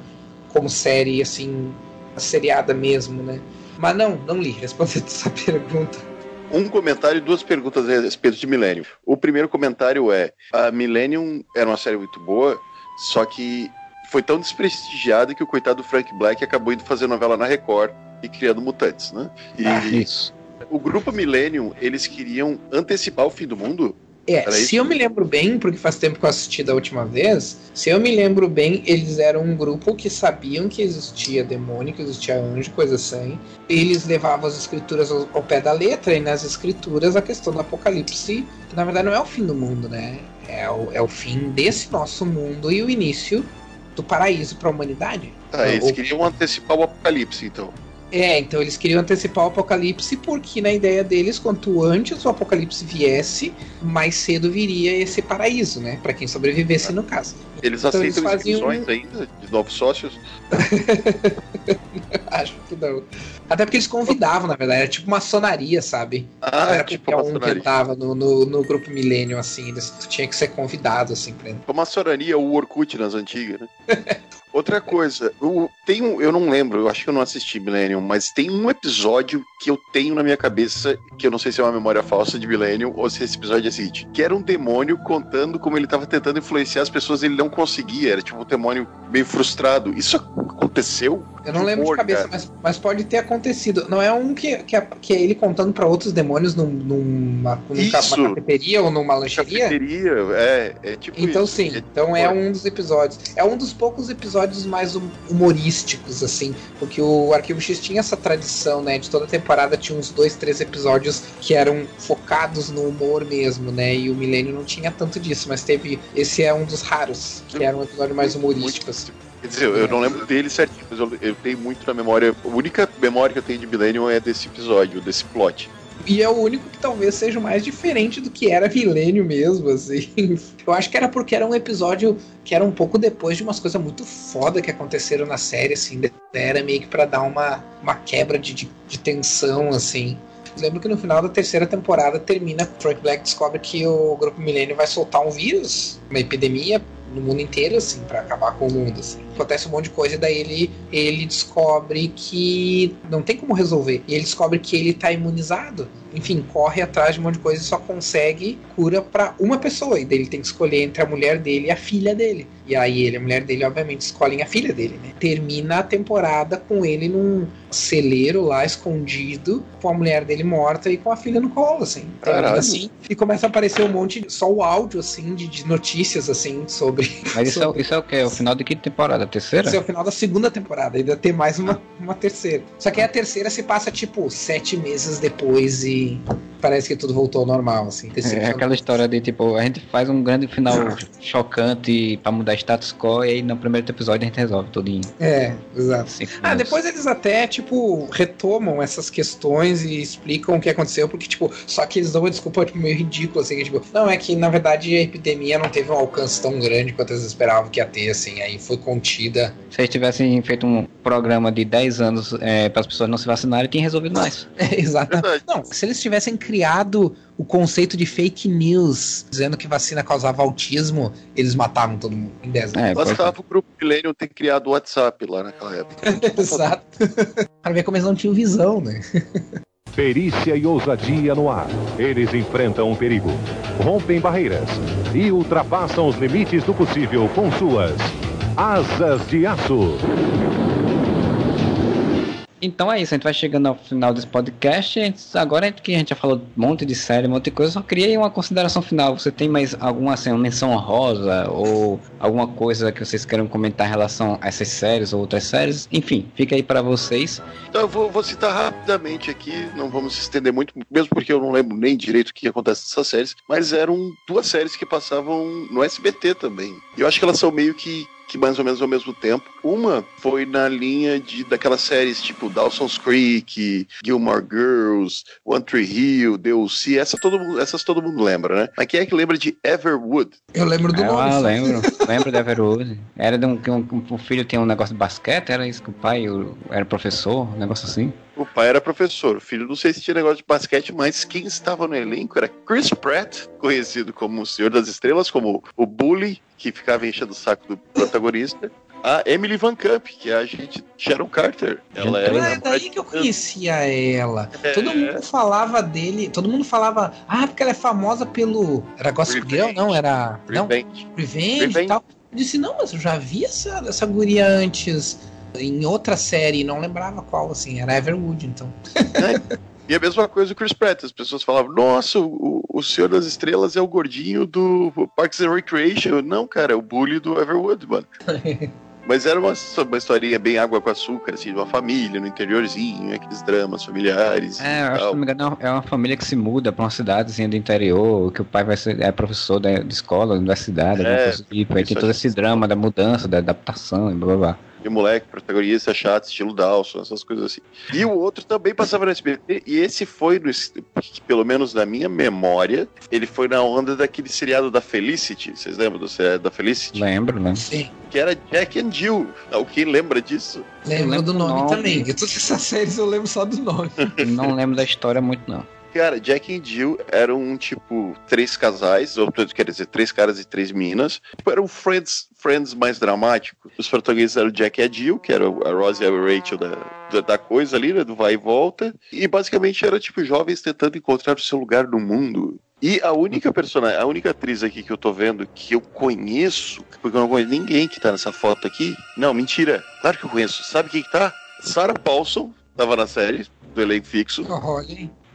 Speaker 3: como série, assim, seriada mesmo, né? Mas não, não li, *laughs* respondendo essa pergunta
Speaker 2: um comentário e duas perguntas a respeito de Millennium. O primeiro comentário é: a Millennium era uma série muito boa, só que foi tão desprestigiada que o coitado Frank Black acabou indo fazer novela na Record e criando mutantes, né? E
Speaker 1: ah, isso.
Speaker 2: O grupo Millennium, eles queriam antecipar o fim do mundo?
Speaker 3: É, se eu me lembro bem, porque faz tempo que eu assisti da última vez, se eu me lembro bem, eles eram um grupo que sabiam que existia demônio, que existia anjo, coisa assim. Eles levavam as escrituras ao, ao pé da letra, e nas escrituras a questão do apocalipse, que na verdade não é o fim do mundo, né? É o, é o fim desse nosso mundo e o início do paraíso para a humanidade.
Speaker 2: Tá, eles Ou... queriam antecipar o apocalipse, então.
Speaker 3: É, então eles queriam antecipar o apocalipse porque na ideia deles, quanto antes o apocalipse viesse, mais cedo viria esse paraíso, né? Para quem sobrevivesse no caso.
Speaker 2: Eles então, aceitam eles faziam... inscrições ainda de novos sócios? *laughs*
Speaker 3: Acho que não. Até porque eles convidavam, na verdade, era tipo maçonaria, sabe?
Speaker 2: Ah,
Speaker 3: era
Speaker 2: tipo
Speaker 3: um que tava no, no, no grupo Millennium, assim, eles tinha que ser convidado, assim, pra
Speaker 2: A maçonaria, o Orkut nas antigas, né? *laughs* Outra coisa, eu, um, eu não lembro, eu acho que eu não assisti Millennium, mas tem um episódio que eu tenho na minha cabeça, que eu não sei se é uma memória falsa de Millennium ou se esse episódio é seguinte, que era um demônio contando como ele estava tentando influenciar as pessoas e ele não conseguia, era tipo um demônio meio frustrado. Isso aconteceu?
Speaker 3: Eu não lembro de cabeça, mas, mas, pode ter acontecido. Não é um que, que, é, que é ele contando para outros demônios num, numa, numa cafeteria ou numa lancheria?
Speaker 2: Cafeteria, é, é tipo
Speaker 3: Então
Speaker 2: isso.
Speaker 3: sim,
Speaker 2: é,
Speaker 3: então é um dos episódios. É um dos poucos episódios episódios mais hum- humorísticos, assim, porque o Arquivo X tinha essa tradição, né? De toda temporada tinha uns dois, três episódios que eram focados no humor mesmo, né? E o Milênio não tinha tanto disso, mas teve. Esse é um dos raros, que era um episódio mais humorístico, assim.
Speaker 2: Quer dizer, eu não lembro dele certinho, mas eu, eu tenho muito na memória. A única memória que eu tenho de Millennium é desse episódio, desse plot.
Speaker 3: E é o único que talvez seja mais diferente do que era Milênio mesmo, assim. *laughs* Eu acho que era porque era um episódio que era um pouco depois de umas coisas muito foda que aconteceram na série, assim. Era meio que pra dar uma, uma quebra de, de, de tensão, assim. Lembro que no final da terceira temporada termina, Frank Black descobre que o Grupo Milênio vai soltar um vírus, uma epidemia no mundo inteiro, assim, para acabar com o mundo, assim. Acontece um monte de coisa e daí ele, ele descobre que não tem como resolver. E ele descobre que ele tá imunizado. Enfim, corre atrás de um monte de coisa e só consegue cura para uma pessoa. E daí ele tem que escolher entre a mulher dele e a filha dele. E aí ele a mulher dele, obviamente, escolhem a filha dele, né? Termina a temporada com ele num celeiro lá, escondido, com a mulher dele morta e com a filha no colo, assim. Termina
Speaker 2: Caralho.
Speaker 3: assim. E começa a aparecer um monte, só o áudio, assim, de, de notícias, assim, sobre...
Speaker 1: Mas isso é,
Speaker 3: sobre-
Speaker 1: isso é o que? É o final de que temporada? A terceira?
Speaker 3: esse é o final da segunda temporada, ainda tem mais uma, uma terceira. Só que a terceira se passa, tipo, sete meses depois e parece que tudo voltou ao normal, assim.
Speaker 1: É aquela história de tipo, a gente faz um grande final chocante pra mudar status quo e aí no primeiro episódio a gente resolve tudo
Speaker 3: É, exato. Ah, depois eles até, tipo, retomam essas questões e explicam o que aconteceu, porque, tipo, só que eles dão uma desculpa, tipo, meio ridícula, assim, que, tipo, não, é que, na verdade, a epidemia não teve um alcance tão grande quanto eles esperavam que ia ter, assim, aí foi contida.
Speaker 1: Se eles tivessem feito um programa de 10 anos é, para as pessoas não se vacinarem, tinha resolvido mais. *laughs*
Speaker 3: É, exatamente. Não, se eles tivessem criado o conceito de fake news, dizendo que vacina causava autismo, eles matavam todo mundo em 10 anos.
Speaker 1: É,
Speaker 2: Bastava o grupo Millennium ter criado o WhatsApp lá naquela época. *laughs*
Speaker 3: Exato. pra ver como eles não tinham visão, né?
Speaker 4: Perícia e ousadia no ar. Eles enfrentam um perigo, rompem barreiras e ultrapassam os limites do possível com suas asas de aço.
Speaker 1: Então é isso, a gente vai chegando ao final desse podcast. A gente- Agora que a gente já falou um monte de série, um monte de coisa, só aí uma consideração final. Você tem mais alguma assim, uma menção honrosa ou alguma coisa que vocês queiram comentar em relação a essas séries ou outras séries? Enfim, fica aí para vocês.
Speaker 2: Então eu vou, vou citar rapidamente aqui, não vamos se estender muito, mesmo porque eu não lembro nem direito o que acontece nessas séries, mas eram duas séries que passavam no SBT também. Eu acho que elas são meio que, que mais ou menos ao mesmo tempo. Uma foi na linha de daquelas séries tipo Dawson's Creek, Gilmore Girls, One Tree Hill, DLC, essa todo mundo, essas todo mundo lembra, né? Mas quem é que lembra de Everwood?
Speaker 3: Eu lembro do nome.
Speaker 1: Ah, lembro. lembro da Everwood. Era de um, que um, o filho tinha um negócio de basquete, era isso que o pai era professor, um negócio assim.
Speaker 2: O pai era professor, o filho não sei se tinha negócio de basquete, mas quem estava no elenco era Chris Pratt, conhecido como o Senhor das Estrelas, como o Bully, que ficava enchendo o saco do protagonista. A Emily Van Camp, que é a gente Sharon Carter. Ela era
Speaker 3: Ah, é daí que eu conhecia ela.
Speaker 2: É.
Speaker 3: Todo mundo falava dele, todo mundo falava, ah, porque ela é famosa pelo. Era Gossip Girl? Não, era. Não,
Speaker 2: Revenge.
Speaker 3: Revenge,
Speaker 2: Revenge.
Speaker 3: e tal. Eu disse, não, mas eu já vi essa, essa guria antes em outra série, não lembrava qual, assim, era Everwood, então.
Speaker 2: E a mesma coisa o Chris Pratt. As pessoas falavam, nossa, o, o Senhor das Estrelas é o gordinho do Parks and Recreation. Não, cara, é o Bully do Everwood, mano. *laughs* Mas era uma, uma historinha bem água com açúcar, assim, de uma família no interiorzinho, aqueles dramas familiares.
Speaker 1: É, eu acho que, não me engano, é uma família que se muda pra uma cidadezinha do interior, que o pai vai ser é professor da, de escola, universidade, alguma
Speaker 2: É,
Speaker 1: do tipo. Aí tem
Speaker 2: eu
Speaker 1: todo esse drama da mudança, da adaptação e blá blá blá.
Speaker 2: E moleque, protagonista chato, estilo Dawson, essas coisas assim. E o outro também passava no SBT, e esse foi, no, pelo menos na minha memória, ele foi na onda daquele seriado da Felicity. Vocês lembram do seriado da Felicity?
Speaker 1: Lembro, né?
Speaker 3: Sim.
Speaker 2: Que era Jack and Jill. Alguém lembra disso?
Speaker 3: Lembro
Speaker 1: lembro
Speaker 3: do nome,
Speaker 1: nome.
Speaker 3: também. De todas essas séries eu lembro só do nome. *laughs*
Speaker 1: Não lembro da história muito, não.
Speaker 2: Cara, Jack e Jill eram, tipo, três casais, ou quer dizer, três caras e três minas. Tipo, eram friends, friends mais dramáticos. Os protagonistas eram o Jack e a Jill, que era a Rose e a Rachel da, da, coisa ali, né, do vai e volta. E basicamente era, tipo, jovens tentando encontrar o seu lugar no mundo. E a única personagem, a única atriz aqui que eu tô vendo que eu conheço, porque eu não conheço ninguém que tá nessa foto aqui. Não, mentira. Claro que eu conheço. Sabe quem que tá? Sarah Paulson, tava na série, do elenco fixo.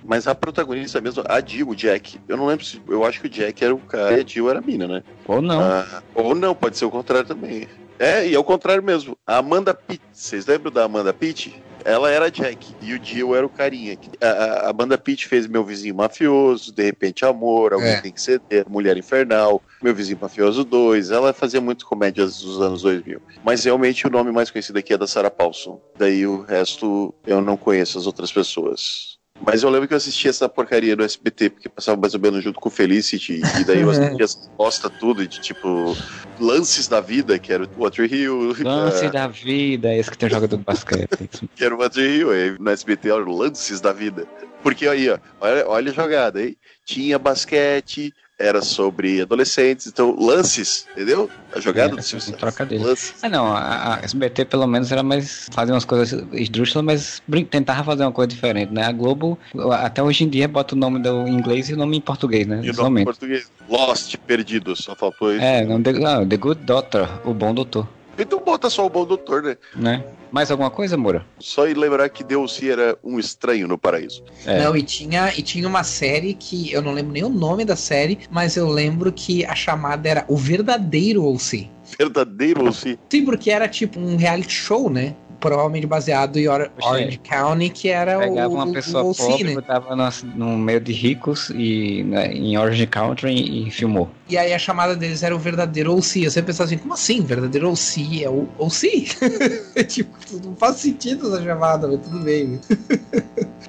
Speaker 2: Mas a protagonista mesmo, a Jill, o Jack. Eu não lembro se. Eu acho que o Jack era o cara e a Jill era a mina, né?
Speaker 1: Ou não.
Speaker 2: Ah, ou não, pode ser o contrário também. É, e ao contrário mesmo. A Amanda Pitt, vocês lembram da Amanda Pitt? Ela era a Jack e o Jill era o carinha. A, a, a Amanda Pitt fez Meu Vizinho Mafioso, De Repente Amor, Alguém
Speaker 3: É.
Speaker 2: Tem Que Ceder, Mulher Infernal, Meu Vizinho Mafioso 2. Ela fazia muito comédias dos anos 2000. Mas realmente o nome mais conhecido aqui é da Sarah Paulson. Daí o resto eu não conheço as outras pessoas. Mas eu lembro que eu assistia essa porcaria no SBT, porque passava mais ou menos junto com o Felicity, e daí eu assistia essa bosta tudo, de tipo, lances da vida, que era o Water Hill, *laughs*
Speaker 1: Lance da vida, esse que tem um jogador de basquete.
Speaker 2: que era o Water Hill, aí no SBT era o lances da vida. Porque aí, ó, olha, olha a jogada, hein? Tinha basquete, era sobre adolescentes, então lances, entendeu? A jogada
Speaker 1: É,
Speaker 2: do Silvio Santos.
Speaker 1: trocadilho.
Speaker 2: Lances.
Speaker 1: Ah, não, a, a SBT pelo menos era mais. fazia umas coisas esdrúxulas, mas tentava fazer uma coisa diferente, né? A Globo, até hoje em dia, bota o nome do em inglês e o nome em português, né?
Speaker 2: E o nome em português? Lost, perdido, só faltou isso.
Speaker 1: É, não, The, ah, The Good Doctor, o bom doutor,
Speaker 2: Então bota só o bom doutor, né?
Speaker 1: né? Mais alguma coisa, Moura?
Speaker 2: Só ir lembrar que Deus era um estranho no paraíso.
Speaker 1: É.
Speaker 3: Não, e tinha, e tinha uma série que eu não lembro nem o nome da série, mas eu lembro que a chamada era O Verdadeiro OC.
Speaker 2: Verdadeiro ou se
Speaker 3: Sim, porque era tipo um reality show, né? Provavelmente baseado em Or- Orange County, que era
Speaker 1: Pegava
Speaker 3: o,
Speaker 1: uma pessoa
Speaker 3: o
Speaker 1: pobre,
Speaker 3: né?
Speaker 1: botava no, no meio de ricos e né, em Orange Country e, e filmou.
Speaker 3: E aí a chamada deles era o verdadeiro OC. Eu sempre pensava assim, como assim? Verdadeiro OC é o OC? *laughs* tipo, não faz sentido essa chamada, mas tudo bem.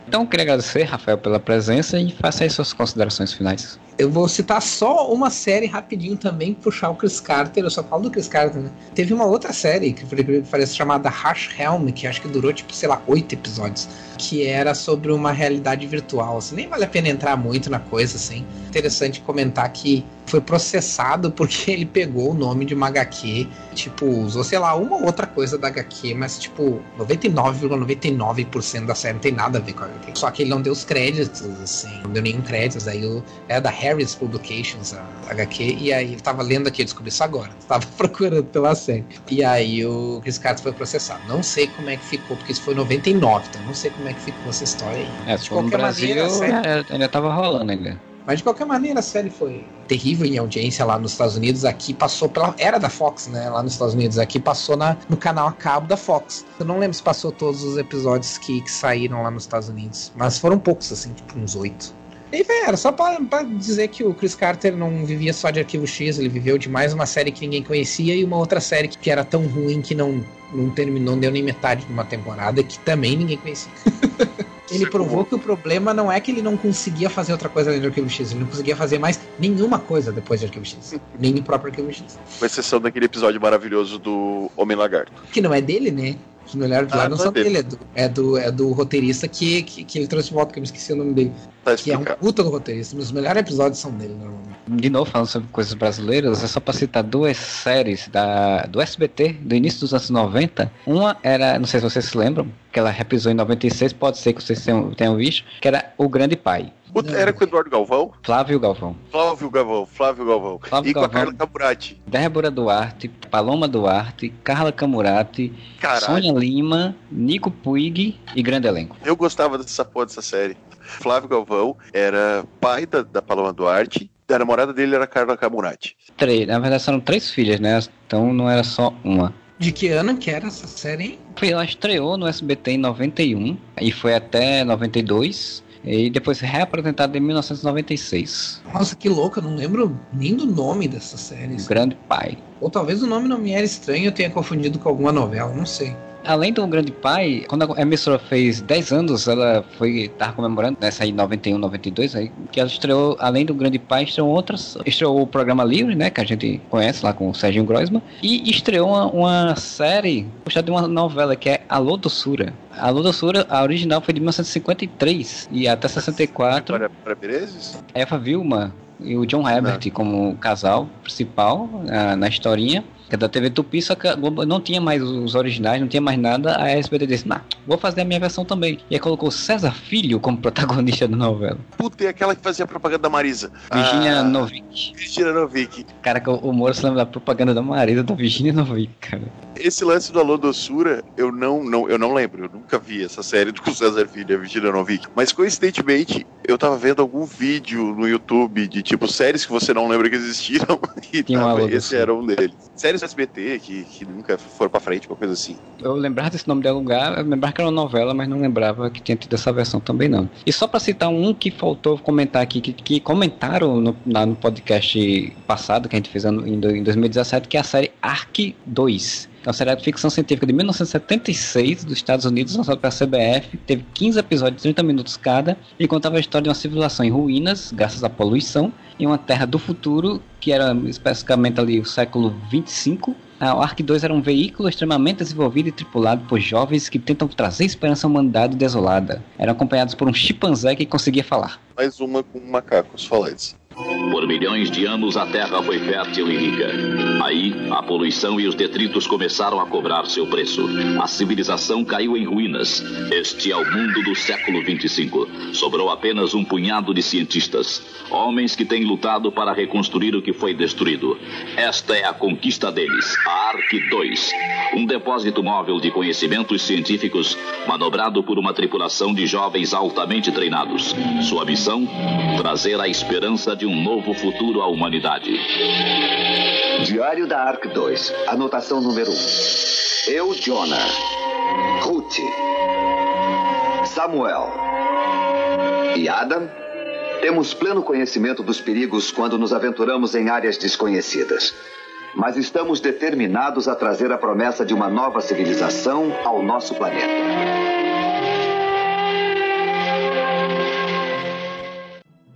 Speaker 1: Então, eu queria agradecer, Rafael, pela presença e faça aí suas considerações finais.
Speaker 3: Eu vou citar só uma série rapidinho também, puxar o Chris Carter. Eu só falo do Chris Carter, né? Teve uma outra série que parece chamada Hash Helm, que acho que durou, tipo, sei lá, oito episódios. Que era sobre uma realidade virtual. Assim, nem vale a pena entrar muito na coisa, assim. Interessante comentar que foi processado *laughs* porque ele pegou o nome de uma HQ, tipo, usou, sei lá, uma ou outra coisa da HQ, mas, tipo, 99,99% da série não tem nada a ver com a HQ. Só que ele não deu os créditos, assim, não deu nenhum créditos. Aí é da Harris Publications, a HQ, e aí eu tava lendo aqui, eu descobri isso agora. *laughs* Tava procurando pela série. E aí o Chris Carter foi processado. Não sei como é que ficou, porque isso foi em 99, então não sei como é que ficou essa história aí.
Speaker 1: É,
Speaker 3: de qualquer
Speaker 1: Brasil,
Speaker 3: maneira, série
Speaker 1: ainda, ainda tava rolando ainda.
Speaker 3: mas de qualquer maneira, a série foi terrível em audiência lá nos Estados Unidos. Aqui passou pela. Era da Fox, né? Lá nos Estados Unidos. Aqui passou na, no canal a cabo da Fox. Eu não lembro se passou todos os episódios que, que saíram lá nos Estados Unidos. Mas foram poucos, assim, tipo uns oito. E era só pra, pra dizer que o Chris Carter não vivia só de Arquivo X, ele viveu de mais uma série que ninguém conhecia e uma outra série que, que era tão ruim que não, não terminou, não deu nem metade de uma temporada, que também ninguém conhecia. *laughs* Ele provou que o problema não é que ele não conseguia fazer outra coisa além de Arquivo X, ele não conseguia fazer mais nenhuma coisa depois de Arquivo X. *laughs* nem o próprio Arquivo X.
Speaker 2: Com exceção daquele episódio maravilhoso do Homem Lagarto.
Speaker 3: Que não é dele, né? Os melhores
Speaker 2: Ah,
Speaker 3: lá não
Speaker 2: não é
Speaker 3: são
Speaker 2: dele.
Speaker 3: é do, é do, é do roteirista que, que, que ele trouxe de volta, que eu me esqueci o nome dele.
Speaker 2: Tá
Speaker 3: Que é um puta do roteirista, mas os melhores episódios são dele, normalmente.
Speaker 1: De novo, falando sobre coisas brasileiras, é só pra citar duas séries da, do SBT, do início dos anos 90. Uma era, não sei se vocês se lembram, que ela reprisou em 96, pode ser que vocês tenham, tenham visto, que era O Grande Pai.
Speaker 2: Puta, Era com o Eduardo Galvão?
Speaker 1: Flávio Galvão.
Speaker 2: Flávio Galvão, Flávio Galvão.
Speaker 1: Flávio
Speaker 2: e com a
Speaker 1: Galvão.
Speaker 2: Carla Camurati.
Speaker 1: Débora Duarte, Paloma Duarte, Carla Camurati,
Speaker 2: Caralho.
Speaker 1: Sônia Lima, Nico Puig e grande elenco.
Speaker 2: Eu gostava dessa porra dessa série. Flávio Galvão era pai da, da Paloma Duarte. A namorada dele era a Carla Camurati.
Speaker 1: Três, na verdade são três filhas, né? Então não era só uma.
Speaker 3: De que ano que era essa série, hein?
Speaker 1: Foi- Ela estreou no SBT em 91 e foi até 92 e depois reapresentada em 1996.
Speaker 3: Nossa, que louco, eu não lembro nem do nome dessa série.
Speaker 1: O Grande Pai.
Speaker 3: Ou talvez o nome não me era estranho e eu tenha confundido com alguma novela, não sei.
Speaker 1: Além do Grande Pai, quando a emissora fez 10 anos, ela foi estar comemorando nessa aí 91, 92, aí, que ela estreou, além do Grande Pai, estreou outras, estreou o programa Livre, né, que a gente conhece lá com o Serginho Groisman, e estreou uma, uma série puxada de uma novela que é Alô Doçura. Alô Doçura, a original foi de 1953 e até 64.
Speaker 2: Para, para Menezes?
Speaker 1: Eva Vilma e o John Herbert como casal principal ah, na historinha. Que é da TV Tupi, só que a Globo não tinha mais os originais, não tinha mais nada. A SBT disse, nah, vou fazer a minha versão também. E aí colocou César Filho como protagonista da novela.
Speaker 2: Puta, e aquela que fazia propaganda da Marisa.
Speaker 1: Virginia
Speaker 2: Ah,
Speaker 1: Novick.
Speaker 2: Virginia Novick.
Speaker 1: Cara, o Moro se lembra da propaganda da Marisa da Virginia Novick, cara.
Speaker 2: Esse lance do Alô Doçura, eu não, não, eu não lembro. Eu nunca vi essa série do *laughs* César Filho e a Virginia Novick. Mas coincidentemente, eu tava vendo algum vídeo no YouTube de tipo séries que você não lembra que existiram. *laughs* E
Speaker 1: Tinha um
Speaker 2: tava-
Speaker 1: Alô
Speaker 2: esse era um deles. Séries do SBT que, que nunca foram pra frente, uma coisa assim.
Speaker 1: Eu lembrava desse nome de lugar, eu lembrava que era uma novela, mas não lembrava que tinha tido essa versão também não. E só pra citar um que faltou comentar aqui, que, que comentaram no, na- no podcast passado que a gente fez em 2017, que é a série Ark 2. É uma série de ficção científica de 1976 dos Estados Unidos, lançada pela CBF. Teve 15 episódios de 30 minutos cada e contava a história de uma civilização em ruínas, graças à poluição, em uma terra do futuro, que era especificamente ali o século 25. Ah, O Ark 2 era um veículo extremamente desenvolvido e tripulado por jovens que tentam trazer esperança à humanidade desolada. Eram acompanhados por um chimpanzé que conseguia falar.
Speaker 2: Mais uma com macacos falantes.
Speaker 11: Por milhões de anos a Terra foi fértil e rica. Aí, a poluição e os detritos começaram a cobrar seu preço. A civilização caiu em ruínas. Este é o mundo do século 25. Sobrou apenas um punhado de cientistas, homens que têm lutado para reconstruir o que foi destruído. Esta é a conquista deles, a Ark 2, um depósito móvel de conhecimentos científicos manobrado por uma tripulação de jovens altamente treinados. Sua missão? Trazer a esperança de um novo futuro à humanidade.
Speaker 12: Diário da Ark 2. Anotação número 1. Eu, Jonah. Ruth. Samuel. E Adam. Temos pleno conhecimento dos perigos quando nos aventuramos em áreas desconhecidas. Mas estamos determinados a trazer a promessa de uma nova civilização ao nosso planeta.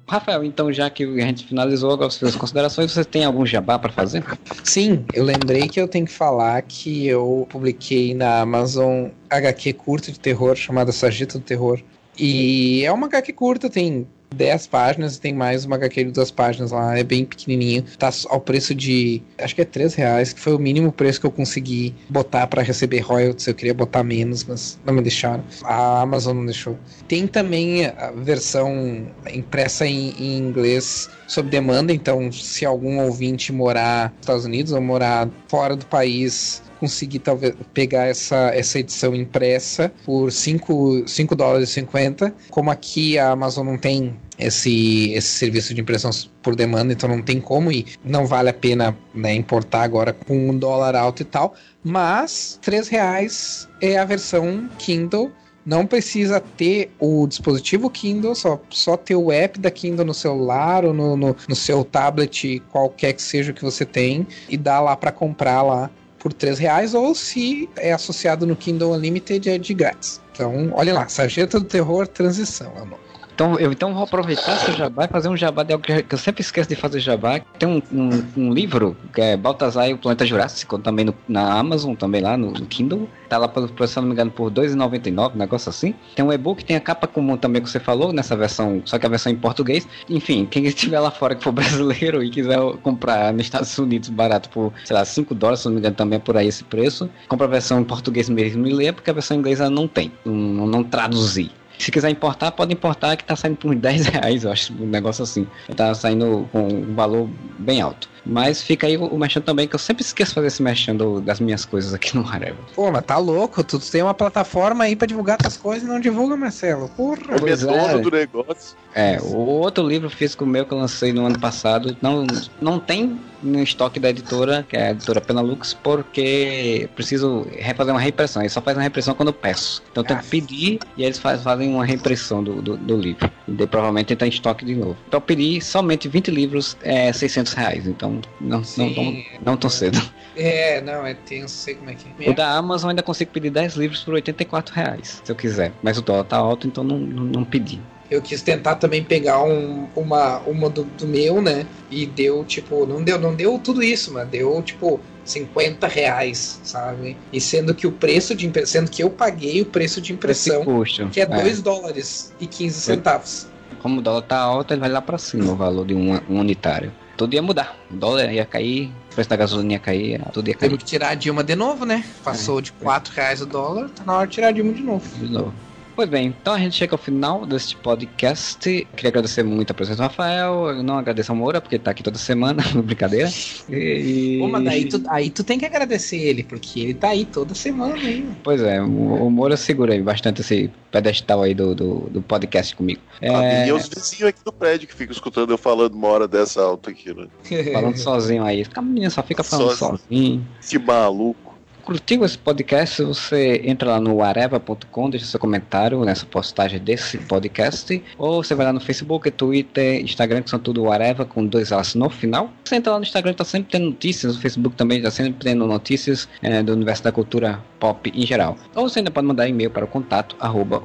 Speaker 1: Rafael, então já que a gente finalizou agora as suas considerações, você tem algum jabá para fazer?
Speaker 3: Sim, eu lembrei que eu tenho que falar que eu publiquei na Amazon HQ curta de terror chamada Sargento do Terror. E é uma HQ curta, tem 10 páginas e tem mais uma HQ de duas páginas lá, é bem pequenininho. Tá ao preço de, acho que é 3 reais, que foi o mínimo preço que eu consegui botar para receber royalties. Eu queria botar menos, mas não me deixaram. A Amazon não deixou. Tem também a versão impressa em, em inglês sob demanda, então se algum ouvinte morar nos Estados Unidos ou morar fora do país conseguir talvez pegar essa, essa edição impressa por 5 dólares e 50. Como aqui a Amazon não tem esse, esse serviço de impressão por demanda, então não tem como e não vale a pena né, importar agora com um dólar alto e tal. Mas 3 reais é a versão Kindle. Não precisa ter o dispositivo Kindle, só, só ter o app da Kindle no celular ou no, no, no seu tablet, qualquer que seja o que você tem, e dá lá para comprar lá por 3 reais, ou se é associado no Kindle Unlimited, é de grátis. Então, olha lá, Sargento do Terror Transição, nome.
Speaker 1: Então eu então vou aproveitar esse jabá e fazer um jabá de algo que eu sempre esqueço de fazer jabá. Tem um, um, um livro que é Baltazar e o Planeta Jurássico, também no, na Amazon, também lá no, no Kindle. Tá lá, se não me engano, por R$ 2,99, um negócio assim. Tem um e-book, tem a capa comum também que você falou, nessa versão, só que a versão em português. Enfim, quem *laughs* estiver lá fora que for brasileiro e quiser comprar nos Estados Unidos barato por, sei lá, 5 dólares, se não me engano, também é por aí esse preço. Compra a versão em português mesmo e lê, porque a versão inglesa não tem, não, não traduzi. Se quiser importar, pode importar, que tá saindo por *laughs* uns 10 reais, eu acho, um negócio assim. Tá saindo com um valor bem alto. Mas fica aí o, mexendo também, que eu sempre esqueço de fazer esse mexendo das minhas coisas aqui no Areva.
Speaker 3: Pô, mas tá louco, tu tem uma plataforma aí pra divulgar tuas coisas e não divulga, Marcelo. Porra.
Speaker 2: O é dono do negócio.
Speaker 1: É, o outro livro físico meu que eu lancei no ano passado não, não tem no estoque da editora, que é a editora Penalux, porque preciso refazer uma reimpressão. Ele só faz uma reimpressão quando eu peço. Então eu tenho que pedir e eles faz, fazem uma reimpressão do, do, do livro. E daí provavelmente entrar em estoque de novo. Então eu pedi somente 20 livros, é 600 reais. Então não, não, não, não tão cedo.
Speaker 3: É, não, é tenso, sei como é que é.
Speaker 1: O da Amazon ainda consigo pedir 10 livros por 84 reais, se eu quiser. Mas o dólar tá alto, então não, não, não pedi.
Speaker 3: Eu quis tentar também pegar um, uma, uma do, do, meu, né? E deu, tipo, não deu, não deu tudo isso, mas deu, tipo, 50 reais, sabe? E sendo que o preço de impressão, sendo que eu paguei o preço de impressão,
Speaker 1: custo,
Speaker 3: que é 2 é. dólares e 15 centavos.
Speaker 1: Como o dólar tá alto, ele vai lá pra cima o valor de um unitário. Tudo ia mudar. O dólar ia cair, o preço da gasolina ia cair, tudo ia cair.
Speaker 3: Temos que tirar a Dilma de novo, né? Passou é, de 4 reais o dólar, tá na hora de tirar a Dilma de novo.
Speaker 1: De novo. Pois bem, então a gente chega ao final deste podcast. Queria agradecer muito a presença do Rafael. Eu não agradeço ao Moura, porque tá aqui toda semana, *laughs* brincadeira. E...
Speaker 3: Pô, mas daí tu, aí tu tem que agradecer ele, porque ele tá aí toda semana, hein?
Speaker 1: Pois é, o, o Moura segura aí bastante esse pedestal aí do, do, do podcast comigo.
Speaker 2: É... E os vizinhos aqui do prédio que ficam escutando eu falando uma hora dessa alta aqui, né?
Speaker 1: Falando sozinho aí. A menina só fica falando sozinho. sozinho.
Speaker 2: Que maluco
Speaker 1: curtiu esse podcast, você entra lá no areva.com, deixa seu comentário nessa postagem desse podcast, ou você vai lá no Facebook, Twitter, Instagram, que são tudo Areva, com dois As no final. Você entra lá no Instagram, tá sempre tendo notícias, no Facebook também tá sempre tendo notícias é, do universo da cultura pop em geral. Ou você ainda pode mandar e-mail para o contato, arroba,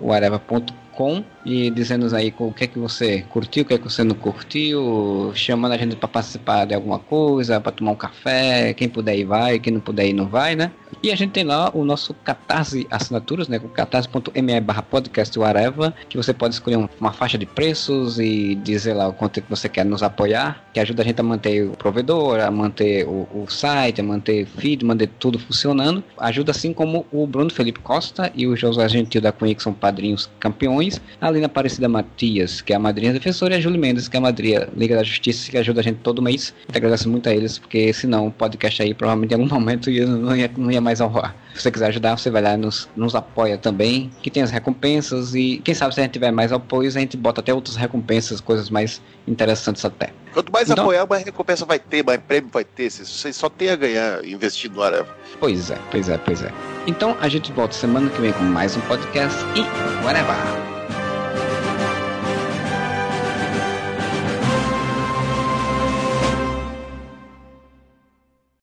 Speaker 1: com e dizendo aí o que é que você curtiu, o que é que você não curtiu, chamando a gente para participar de alguma coisa, para tomar um café, quem puder ir vai, quem não puder ir não vai, né? E a gente tem lá o nosso Catarse Assinaturas, né? Catarse.me barra podcast que você pode escolher uma faixa de preços e dizer lá o quanto que você quer nos apoiar, que ajuda a gente a manter o provedor, a manter o, o site, a manter feed, manter tudo funcionando. Ajuda assim como o Bruno Felipe Costa e o José Gentil da Cunha, que são padrinhos campeões, Lina Aparecida Matias, que é a madrinha defensora, e a Júlia Mendes, que é a madrinha Liga da Justiça, que ajuda a gente todo mês. Eu agradeço muito a eles, porque senão o podcast aí provavelmente em algum *laughs* momento não ia, não ia mais ao ar. Se você quiser ajudar, você vai lá e nos, nos apoia também, que tem as recompensas e quem sabe se a gente tiver mais apoios, a gente bota até outras recompensas, coisas mais interessantes até.
Speaker 2: Quanto mais então, apoiar, mais recompensa vai ter, mais prêmio vai ter. Você só tem a ganhar investindo no Areva.
Speaker 1: Pois é, pois é, pois é. Então a gente volta semana que vem com mais um podcast e whatever.